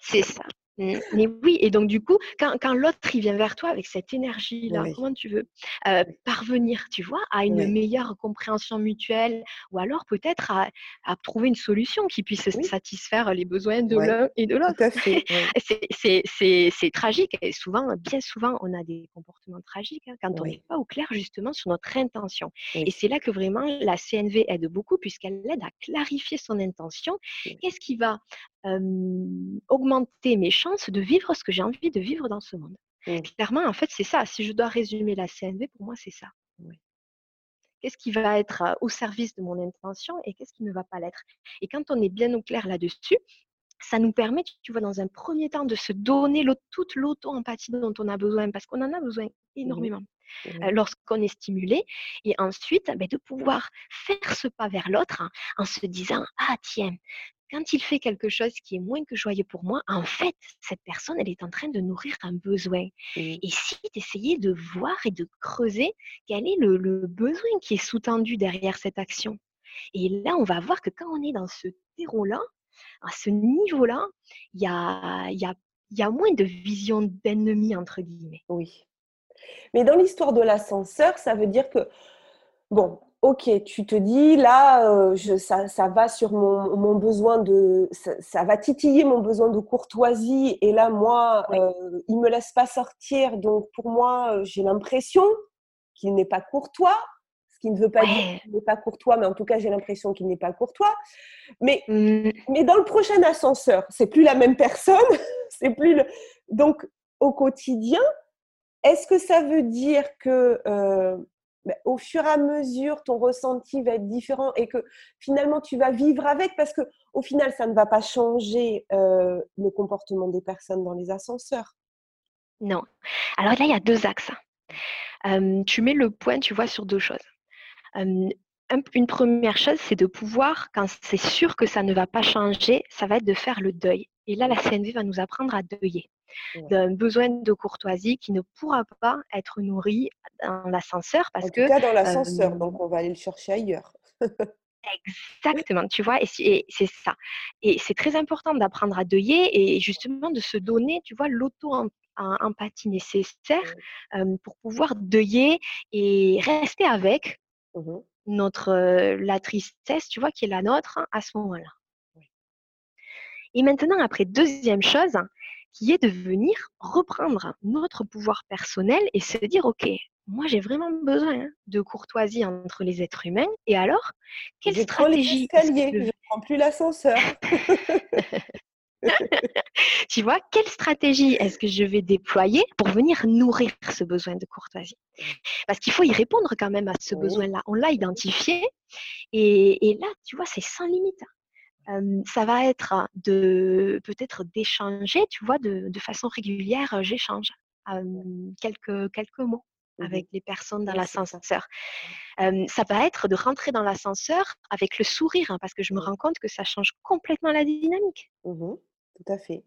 S2: C'est ça. Mmh, mais oui, et donc du coup, quand, quand l'autre il vient vers toi avec cette énergie-là, comment tu veux euh, parvenir, tu vois, à une meilleure compréhension mutuelle, ou alors peut-être à, à, trouver une solution qui puisse satisfaire les besoins de l'un et de l'autre? c'est tragique, et souvent, bien souvent, on a des comportements tragiques hein, quand on n'est pas au clair justement sur notre intention. Et c'est là que vraiment la CNV aide beaucoup, puisqu'elle aide à clarifier son intention. Qu'est-ce qui va augmenter mes chances de vivre ce que j'ai envie de vivre dans ce monde. Mmh. Clairement, en fait, c'est ça. Si je dois résumer la CNV, pour moi, c'est ça. Qu'est-ce qui va être au service de mon intention et qu'est-ce qui ne va pas l'être? Et quand on est bien au clair là-dessus, ça nous permet, tu vois, dans un premier temps, de se donner toute l'auto-empathie dont on a besoin, parce qu'on en a besoin mmh énormément lorsqu'on est stimulé, et ensuite ben, de pouvoir faire ce pas vers l'autre en se disant, ah tiens, quand il fait quelque chose qui est moins que joyeux pour moi, en fait, cette personne, elle est en train de nourrir un besoin. Et si tu essayais de voir et de creuser quel est le, besoin qui est sous-tendu derrière cette action? Et là, on va voir que quand on est dans ce terreau-là, à ce niveau-là, il y a, y, a, y a moins de vision d'ennemi, entre guillemets.
S1: Oui. Mais dans l'histoire de l'ascenseur, ça veut dire que, bon, ok, tu te dis là, euh, ça, va sur mon, besoin de, ça, va titiller mon besoin de courtoisie. Et là, moi, il euh, il me laisse pas sortir. Donc pour moi, euh, j'ai l'impression qu'il n'est pas courtois. Ce qui ne veut pas dire qu'il n'est pas courtois, mais en tout cas, j'ai l'impression qu'il n'est pas courtois. Mais, mmh. mais dans le prochain ascenseur, c'est plus la même personne. c'est plus le... Donc au quotidien, est-ce que ça veut dire que bah, au fur et à mesure, ton ressenti va être différent et que finalement, tu vas vivre avec parce que au final, ça ne va pas changer euh, le comportement des personnes dans les ascenseurs.
S2: Non. Alors là, il y a deux axes. tu mets le point, tu vois, sur deux choses. une première chose, c'est de pouvoir, quand c'est sûr que ça ne va pas changer, ça va être de faire le deuil. Et là, la CNV va nous apprendre à deuiller d'un besoin de courtoisie qui ne pourra pas être nourri dans l'ascenseur parce en
S1: tout cas dans l'ascenseur, donc on va aller le chercher ailleurs.
S2: Exactement, tu vois, et c'est ça. Et c'est très important d'apprendre à deuiller et justement de se donner, tu vois, l'auto-empathie nécessaire pour pouvoir deuiller et rester avec mmh notre la tristesse, tu vois, qui est la nôtre à ce moment-là. Et maintenant, après, deuxième chose, qui est de venir reprendre notre pouvoir personnel et se dire, OK, moi j'ai vraiment besoin hein, de courtoisie entre les êtres humains. Et alors, quelle
S1: je
S2: stratégie
S1: prends les je... ne prends plus l'ascenseur.
S2: tu vois, quelle stratégie est-ce que je vais déployer pour venir nourrir ce besoin de courtoisie? Parce qu'il faut y répondre quand même à ce besoin-là. On l'a identifié et, et, là, tu vois, c'est sans limite ça va être de peut-être d'échanger, tu vois, de, façon régulière, j'échange quelques, quelques mots mmh avec les personnes dans l'ascenseur. ça va être de rentrer dans l'ascenseur avec le sourire, hein, parce que je me rends compte que ça change complètement la dynamique.
S1: Mmh Tout à fait.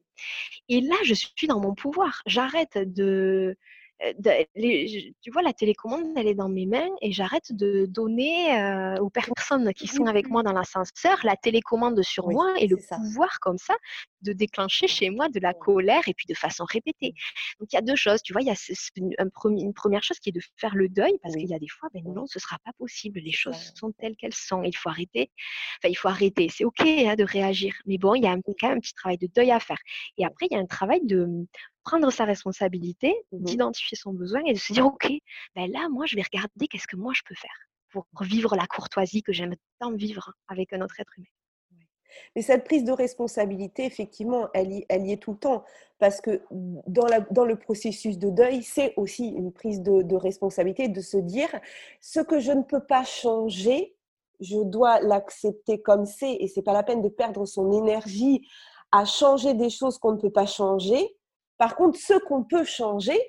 S2: Et là, je suis dans mon pouvoir. J'arrête de, tu vois, la télécommande, elle est dans mes mains et j'arrête de donner aux personnes qui sont avec moi dans l'ascenseur la télécommande sur moi et le pouvoir comme ça de déclencher chez moi de la colère et puis de façon répétée. Donc il y a deux choses, tu vois, il y a une première chose qui est de faire le deuil parce qu'il y a des fois, ben non, ce sera pas possible, les choses sont telles qu'elles sont, il faut arrêter. Enfin, il faut arrêter, c'est ok hein, de réagir, mais bon, il y a quand même un petit travail de deuil à faire. Et après, il y a un travail de prendre sa responsabilité, mmh d'identifier son besoin et de se dire, OK, ben là, moi, je vais regarder qu'est-ce que moi, je peux faire pour vivre la courtoisie que j'aime tant vivre avec un autre être humain.
S1: Mais cette prise de responsabilité, effectivement, elle y, elle y est tout le temps. Parce que dans, la, dans le processus de deuil, c'est aussi une prise de, de, responsabilité de se dire ce que je ne peux pas changer, je dois l'accepter comme c'est. Et c'est pas la peine de perdre son énergie à changer des choses qu'on ne peut pas changer. Par contre, ce qu'on peut changer,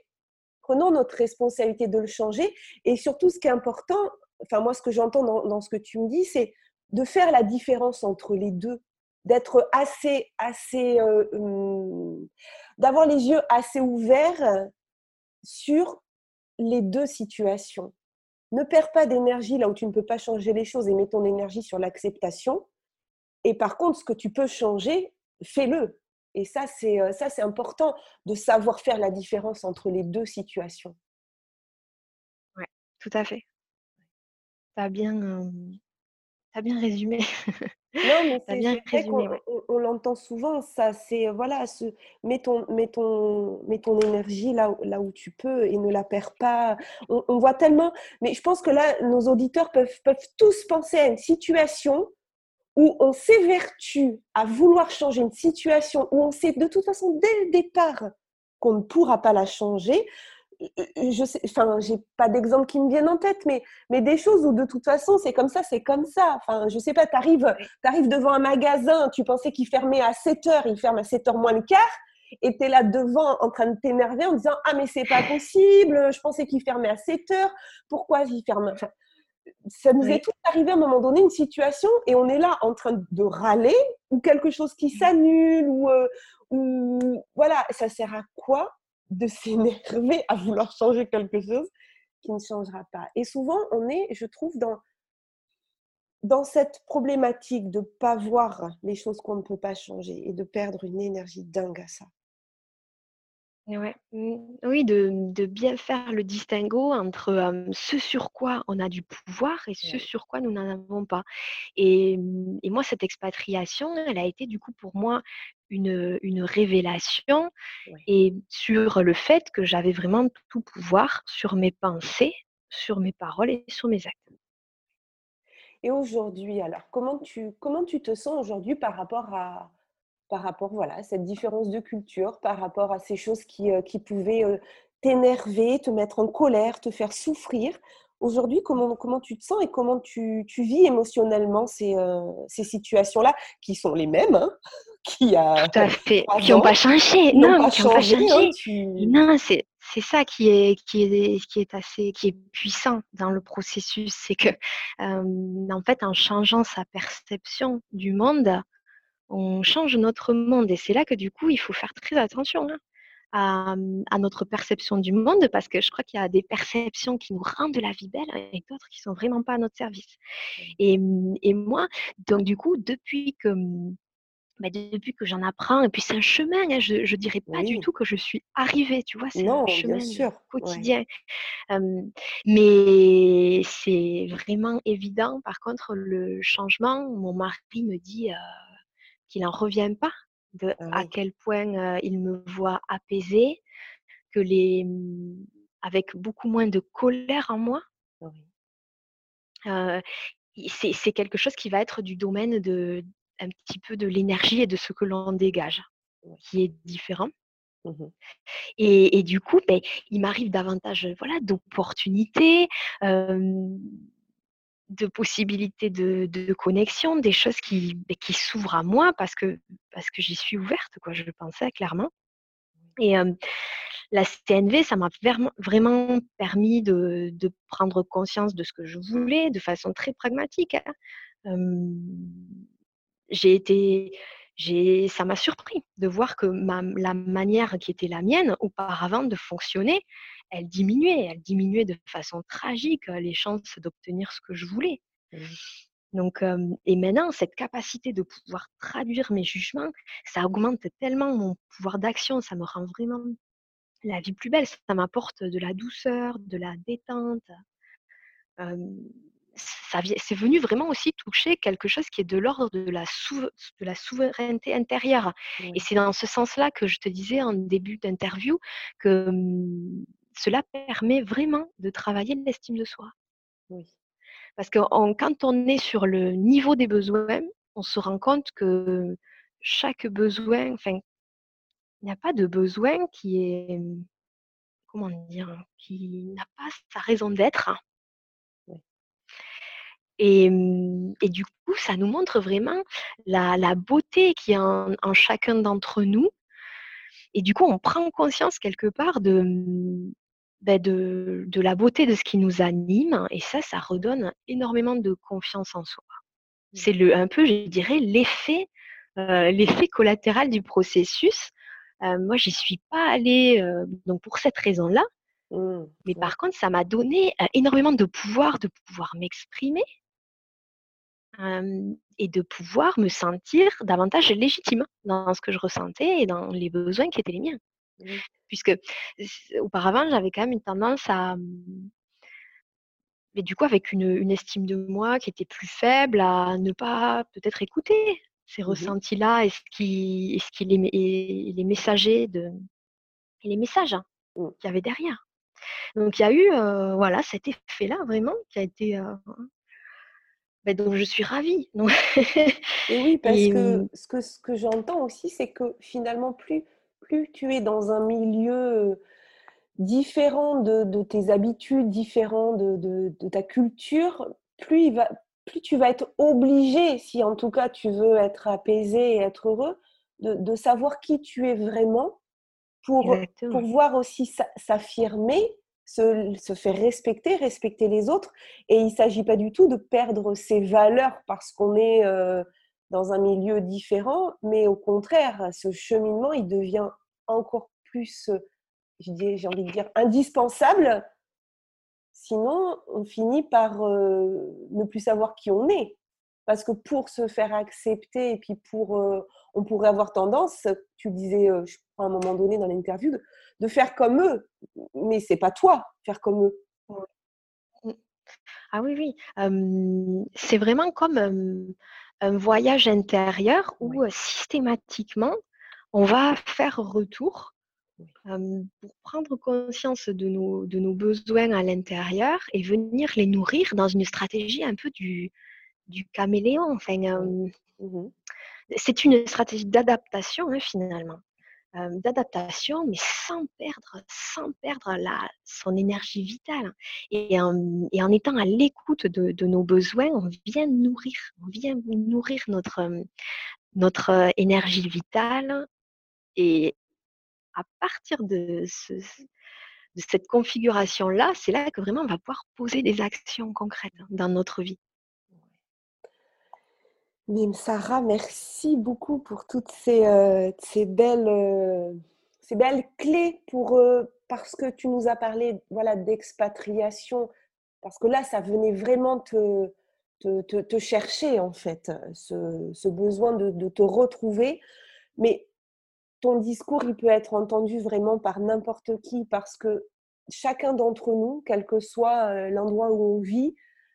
S1: prenons notre responsabilité de le changer. Et surtout, ce qui est important, enfin moi, ce que j'entends dans, ce que tu me dis, c'est de faire la différence entre les deux, d'être assez, assez, euh, hum, d'avoir les yeux assez ouverts sur les deux situations. Ne perds pas d'énergie là où tu ne peux pas changer les choses et mets ton énergie sur l'acceptation. Et par contre, ce que tu peux changer, fais-le. Et ça, c'est ça, c'est important de savoir faire la différence entre les deux situations.
S2: Oui, tout à fait. Tu as bien, as bien résumé.
S1: Non, mais c'est bien résumé, on, l'entend souvent, ça, c'est, voilà, ce, mets, ton, mets, ton, mets ton énergie là, là où tu peux et ne la perds pas. On, on, voit tellement, mais je pense que là, nos auditeurs peuvent, peuvent tous penser à une situation où on s'évertue à vouloir changer une situation, où on sait de toute façon dès le départ qu'on ne pourra pas la changer, je sais, enfin, j'ai pas d'exemple qui me viennent en tête, mais, mais des choses où de toute façon c'est comme ça, c'est comme ça. Enfin, je sais pas, tu arrives, devant un magasin, tu pensais qu'il fermait à 7 heures, il ferme à 7 heures moins le quart, et tu es là devant en train de t'énerver en disant Ah, mais c'est pas possible, je pensais qu'il fermait à 7 heures, pourquoi il ferme? Ça nous est tout arrivé à un moment donné, une situation, et on est là en train de râler, ou quelque chose qui s'annule, ou, euh, ou voilà, ça sert à quoi de s'énerver à vouloir changer quelque chose qui ne changera pas? Et souvent, on est, je trouve, dans, dans cette problématique de ne pas voir les choses qu'on ne peut pas changer et de perdre une énergie dingue à ça.
S2: Ouais. Mmh, oui, de bien faire le distinguo entre, ce sur quoi on a du pouvoir et ce sur quoi nous n'en avons pas. Et et moi, cette expatriation, elle a été du coup pour moi une, une révélation et sur le fait que j'avais vraiment tout pouvoir sur mes pensées, sur mes paroles et sur mes actes.
S1: Et aujourd'hui, alors, comment tu comment tu te sens aujourd'hui par rapport à par rapport voilà, à cette différence de culture, par rapport à ces choses qui, euh, qui pouvaient euh, t'énerver, te mettre en colère, te faire souffrir. Aujourd'hui, comment, comment tu te sens et comment tu, tu vis émotionnellement ces, euh, ces situations-là, qui sont les mêmes, hein,
S2: qui a Tout à fait, qui n'ont pas changé. Non, qui n'ont pas changé. Hein, non, c'est c'est ça qui est, qui est, qui est assez, qui est puissant dans le processus, c'est que, en fait, en changeant sa perception du monde, on change notre monde. Et c'est là que du coup, il faut faire très attention hein, à, notre perception du monde, parce que je crois qu'il y a des perceptions qui nous rendent la vie belle et d'autres qui sont vraiment pas à notre service. Et, et moi, donc du coup, depuis que bah, depuis que j'en apprends, et puis c'est un chemin, hein, je ne dirais pas du tout que je suis arrivée, tu vois, c'est un chemin quotidien. mais c'est vraiment évident, par contre, le changement, mon mari me dit qu'il n'en revient pas de ah à quel point il me voit apaisée, que les, mmh, avec beaucoup moins de colère en moi. c'est quelque chose qui va être du domaine de un petit peu de l'énergie et de ce que l'on dégage, qui est différent. Mmh et, du coup, ben, il m'arrive davantage voilà, d'opportunités, de possibilités de, connexion, des choses qui, ben, qui s'ouvrent à moi parce que, parce que j'y suis ouverte, quoi, je pensais clairement. Et la CNV, ça m'a vraiment permis de, prendre conscience de ce que je voulais de façon très pragmatique. Hein. j'ai été, j'ai, ça m'a surpris de voir que ma, la manière qui était la mienne auparavant de fonctionner, elle diminuait, elle diminuait de façon tragique les chances d'obtenir ce que je voulais. Donc, et maintenant, cette capacité de pouvoir traduire mes jugements, ça augmente tellement mon pouvoir d'action, ça me rend vraiment la vie plus belle, ça m'apporte de la douceur, de la détente. ça c'est venu vraiment aussi toucher quelque chose qui est de l'ordre de de la souveraineté intérieure. Et c'est dans ce sens-là que je te disais en début d'interview que cela permet vraiment de travailler l'estime de soi. Oui. Parce que quand on est sur le niveau des besoins, on se rend compte que chaque besoin, enfin, il n'y a pas de besoin qui est, comment dire, qui n'a pas sa raison d'être. Et, du coup, ça nous montre vraiment la, beauté qui est en chacun d'entre nous. Et du coup, on prend conscience quelque part de, bah, de, la beauté de ce qui nous anime. Et ça, ça redonne énormément de confiance en soi. Mmh. C'est le, un peu, je dirais, l'effet, euh, l'effet collatéral du processus. Euh, moi, j'y suis pas allée euh, donc pour cette raison-là. Mmh, mais par contre, ça m'a donné énormément de pouvoir de pouvoir m'exprimer et de pouvoir me sentir davantage légitime dans ce que je ressentais et dans les besoins qui étaient les miens. Mmh puisque auparavant, j'avais quand même une tendance à mais du coup, avec une, estime de moi qui était plus faible, à ne pas peut-être écouter ces mmh ressentis-là et ce qui, ce qui les, les messagers de, et les messages hein, mmh. qu'il y avait derrière. Donc il y a eu voilà cet effet-là vraiment qui a été ben, donc je suis ravie.
S1: et oui, parce que ce que, ce que j'entends aussi, c'est que finalement, plus plus tu es dans un milieu différent de, tes habitudes, différent de, ta culture, plus, il va, plus tu vas être obligé, si en tout cas tu veux être apaisé et être heureux, de, savoir qui tu es vraiment pour pouvoir aussi s'affirmer, se, se, faire respecter, respecter les autres. Et il ne s'agit pas du tout de perdre ses valeurs parce qu'on est euh, dans un milieu différent, mais au contraire, ce cheminement, il devient encore plus, j'ai envie de dire, indispensable. Sinon, on finit par ne plus savoir qui on est. Parce que pour se faire accepter et puis pour on pourrait avoir tendance, tu disais, je crois à un moment donné dans l'interview, de, faire comme eux. Mais c'est pas toi, faire comme eux.
S2: Mmh. Ah oui, oui. c'est vraiment comme un voyage intérieur où systématiquement, on va faire retour pour prendre conscience de nos, de nos besoins à l'intérieur et venir les nourrir dans une stratégie un peu du, du caméléon. Enfin, mmh C'est une stratégie d'adaptation hein, finalement. d'adaptation, mais sans perdre, sans perdre la, son énergie vitale. Et, et en étant à l'écoute de, de, nos besoins, on vient nourrir, on vient nourrir notre, notre énergie vitale et à partir de, cette configuration-là, c'est là que vraiment on va pouvoir poser des actions concrètes hein, dans notre vie.
S1: Mim Sarah, merci beaucoup pour toutes ces, euh, belles, euh, ces belles clés pour, euh, parce que tu nous as parlé voilà, d'expatriation, parce que là, ça venait vraiment te, chercher en fait, ce, besoin de, de, te retrouver. Mais ton discours, il peut être entendu vraiment par n'importe qui parce que chacun d'entre nous, quel que soit l'endroit où on vit,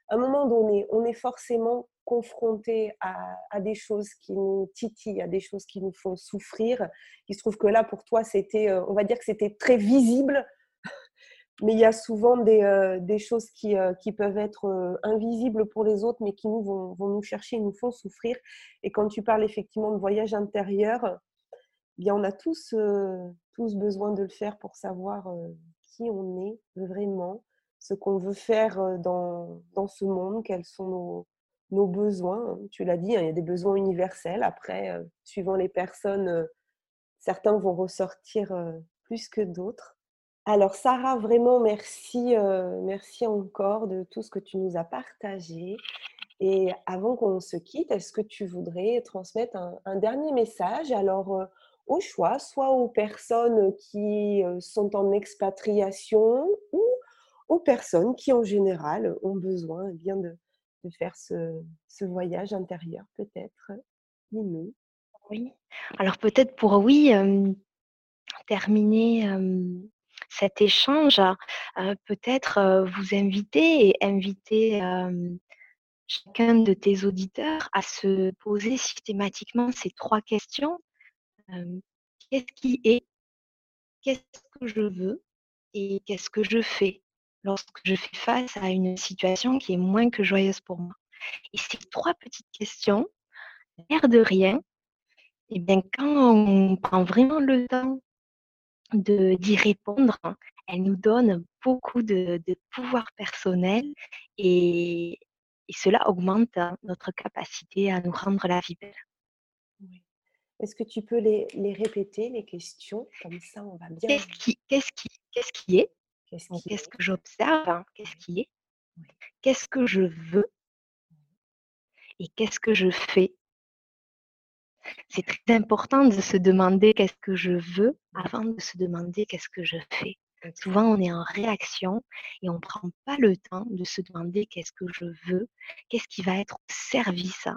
S1: à un moment donné, on est forcément confronté à, des choses qui nous titillent, à des choses qui nous font souffrir. Il se trouve que là, pour toi, c'était, on va dire que c'était très visible, mais il y a souvent des, choses qui, qui, peuvent être invisibles pour les autres, mais qui nous vont, vont, nous chercher, nous font souffrir. Et quand tu parles effectivement de voyage intérieur, on a tous, tous besoin de le faire pour savoir qui on est vraiment, ce qu'on veut faire dans, dans, ce monde, quels sont nos, nos besoins. Hein. Tu l'as dit, hein, il y a des besoins universels. Après, suivant les personnes, certains vont ressortir plus que d'autres. Alors Sarah, vraiment merci, merci encore de tout ce que tu nous as partagé. Et avant qu'on se quitte, est-ce que tu voudrais transmettre un, un dernier message? Alors, au choix, soit aux personnes qui sont en expatriation ou aux personnes qui en général ont besoin eh de, faire ce, voyage intérieur peut-être.
S2: Oui, alors peut-être pour oui, terminer cet échange, peut-être vous inviter et inviter chacun de tes auditeurs à se poser systématiquement ces trois questions qu'est-ce qui est, qu'est-ce que je veux et qu'est-ce que je fais lorsque je fais face à une situation qui est moins que joyeuse pour moi? Et ces trois petites questions, l'air de rien, et eh bien, quand on prend vraiment le temps d'y répondre, elles nous donnent beaucoup de, pouvoir personnel et, cela augmente notre capacité à nous rendre la vie belle.
S1: Est-ce que tu peux les, répéter, les questions? Comme ça, on va bien.
S2: Qu'est-ce qui, qu'est-ce qui, qu'est-ce qui est? Qu'est-ce, que j'observe hein? Qu'est-ce qui est? Qu'est-ce que je veux? Et qu'est-ce que je fais? C'est très important de se demander qu'est-ce que je veux avant de se demander qu'est-ce que je fais. Souvent, on est en réaction et on ne prend pas le temps de se demander qu'est-ce que je veux, qu'est-ce qui va être au service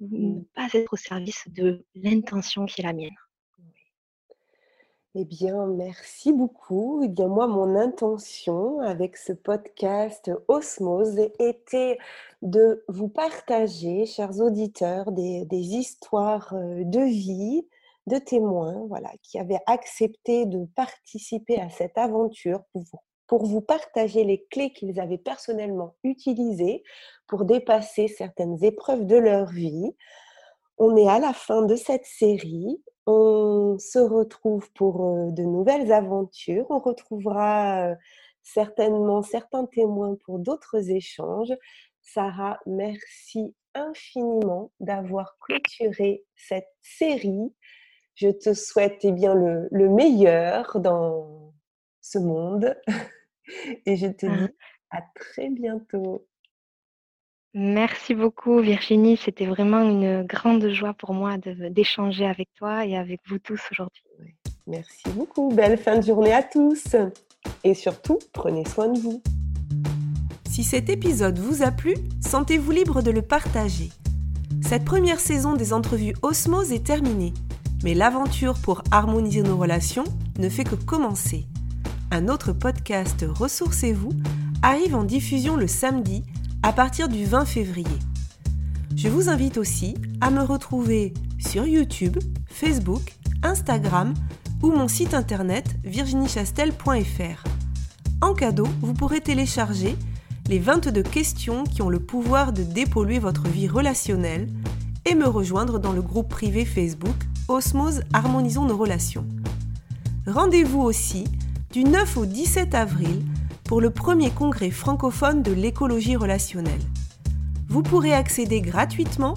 S2: ne pas être au service de l'intention qui est la mienne.
S1: Eh bien, merci beaucoup. Eh bien, moi, mon intention avec ce podcast Osmose était de vous partager, chers auditeurs, des, histoires de vie, de témoins, voilà, qui avaient accepté de participer à cette aventure pour vous pour vous partager les clés qu'ils avaient personnellement utilisées pour dépasser certaines épreuves de leur vie. On est à la fin de cette série. On se retrouve pour euh, de nouvelles aventures. On retrouvera euh, certainement certains témoins pour d'autres échanges. Sarah, merci infiniment d'avoir clôturé cette série. Je te souhaite eh bien, le, le meilleur dans ce monde. Et je te dis ah. à très bientôt.
S2: Merci beaucoup Virginie, c'était vraiment une grande joie pour moi d'échanger avec toi et avec vous tous aujourd'hui.
S1: Merci beaucoup, belle fin de journée à tous et surtout prenez soin de vous.
S4: Si cet épisode vous a plu, sentez-vous libre de le partager.
S1: Cette première saison des entrevues Osmose est terminée, mais l'aventure pour harmoniser nos relations ne fait que commencer. Un autre podcast Ressourcez-vous arrive en diffusion le samedi à partir du 20 février. Je vous invite aussi à me retrouver sur YouTube, Facebook, Instagram ou mon site internet virginiechastel.fr. En cadeau, vous pourrez télécharger les 22 questions qui ont le pouvoir de dépolluer votre vie relationnelle et me rejoindre dans le groupe privé Facebook Osmose Harmonisons nos relations. Rendez-vous aussi du 9 au 17 avril pour le premier congrès francophone de l'écologie relationnelle. Vous pourrez accéder gratuitement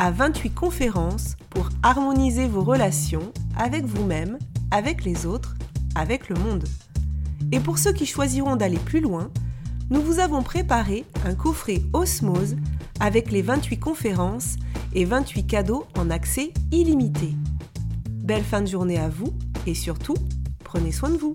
S1: à 28 conférences pour harmoniser vos relations avec vous-même, avec les autres, avec le monde. Et pour ceux qui choisiront d'aller plus loin, nous vous avons préparé un coffret Osmose avec les 28 conférences et 28 cadeaux en accès illimité. Belle fin de journée à vous et surtout, prenez soin de vous.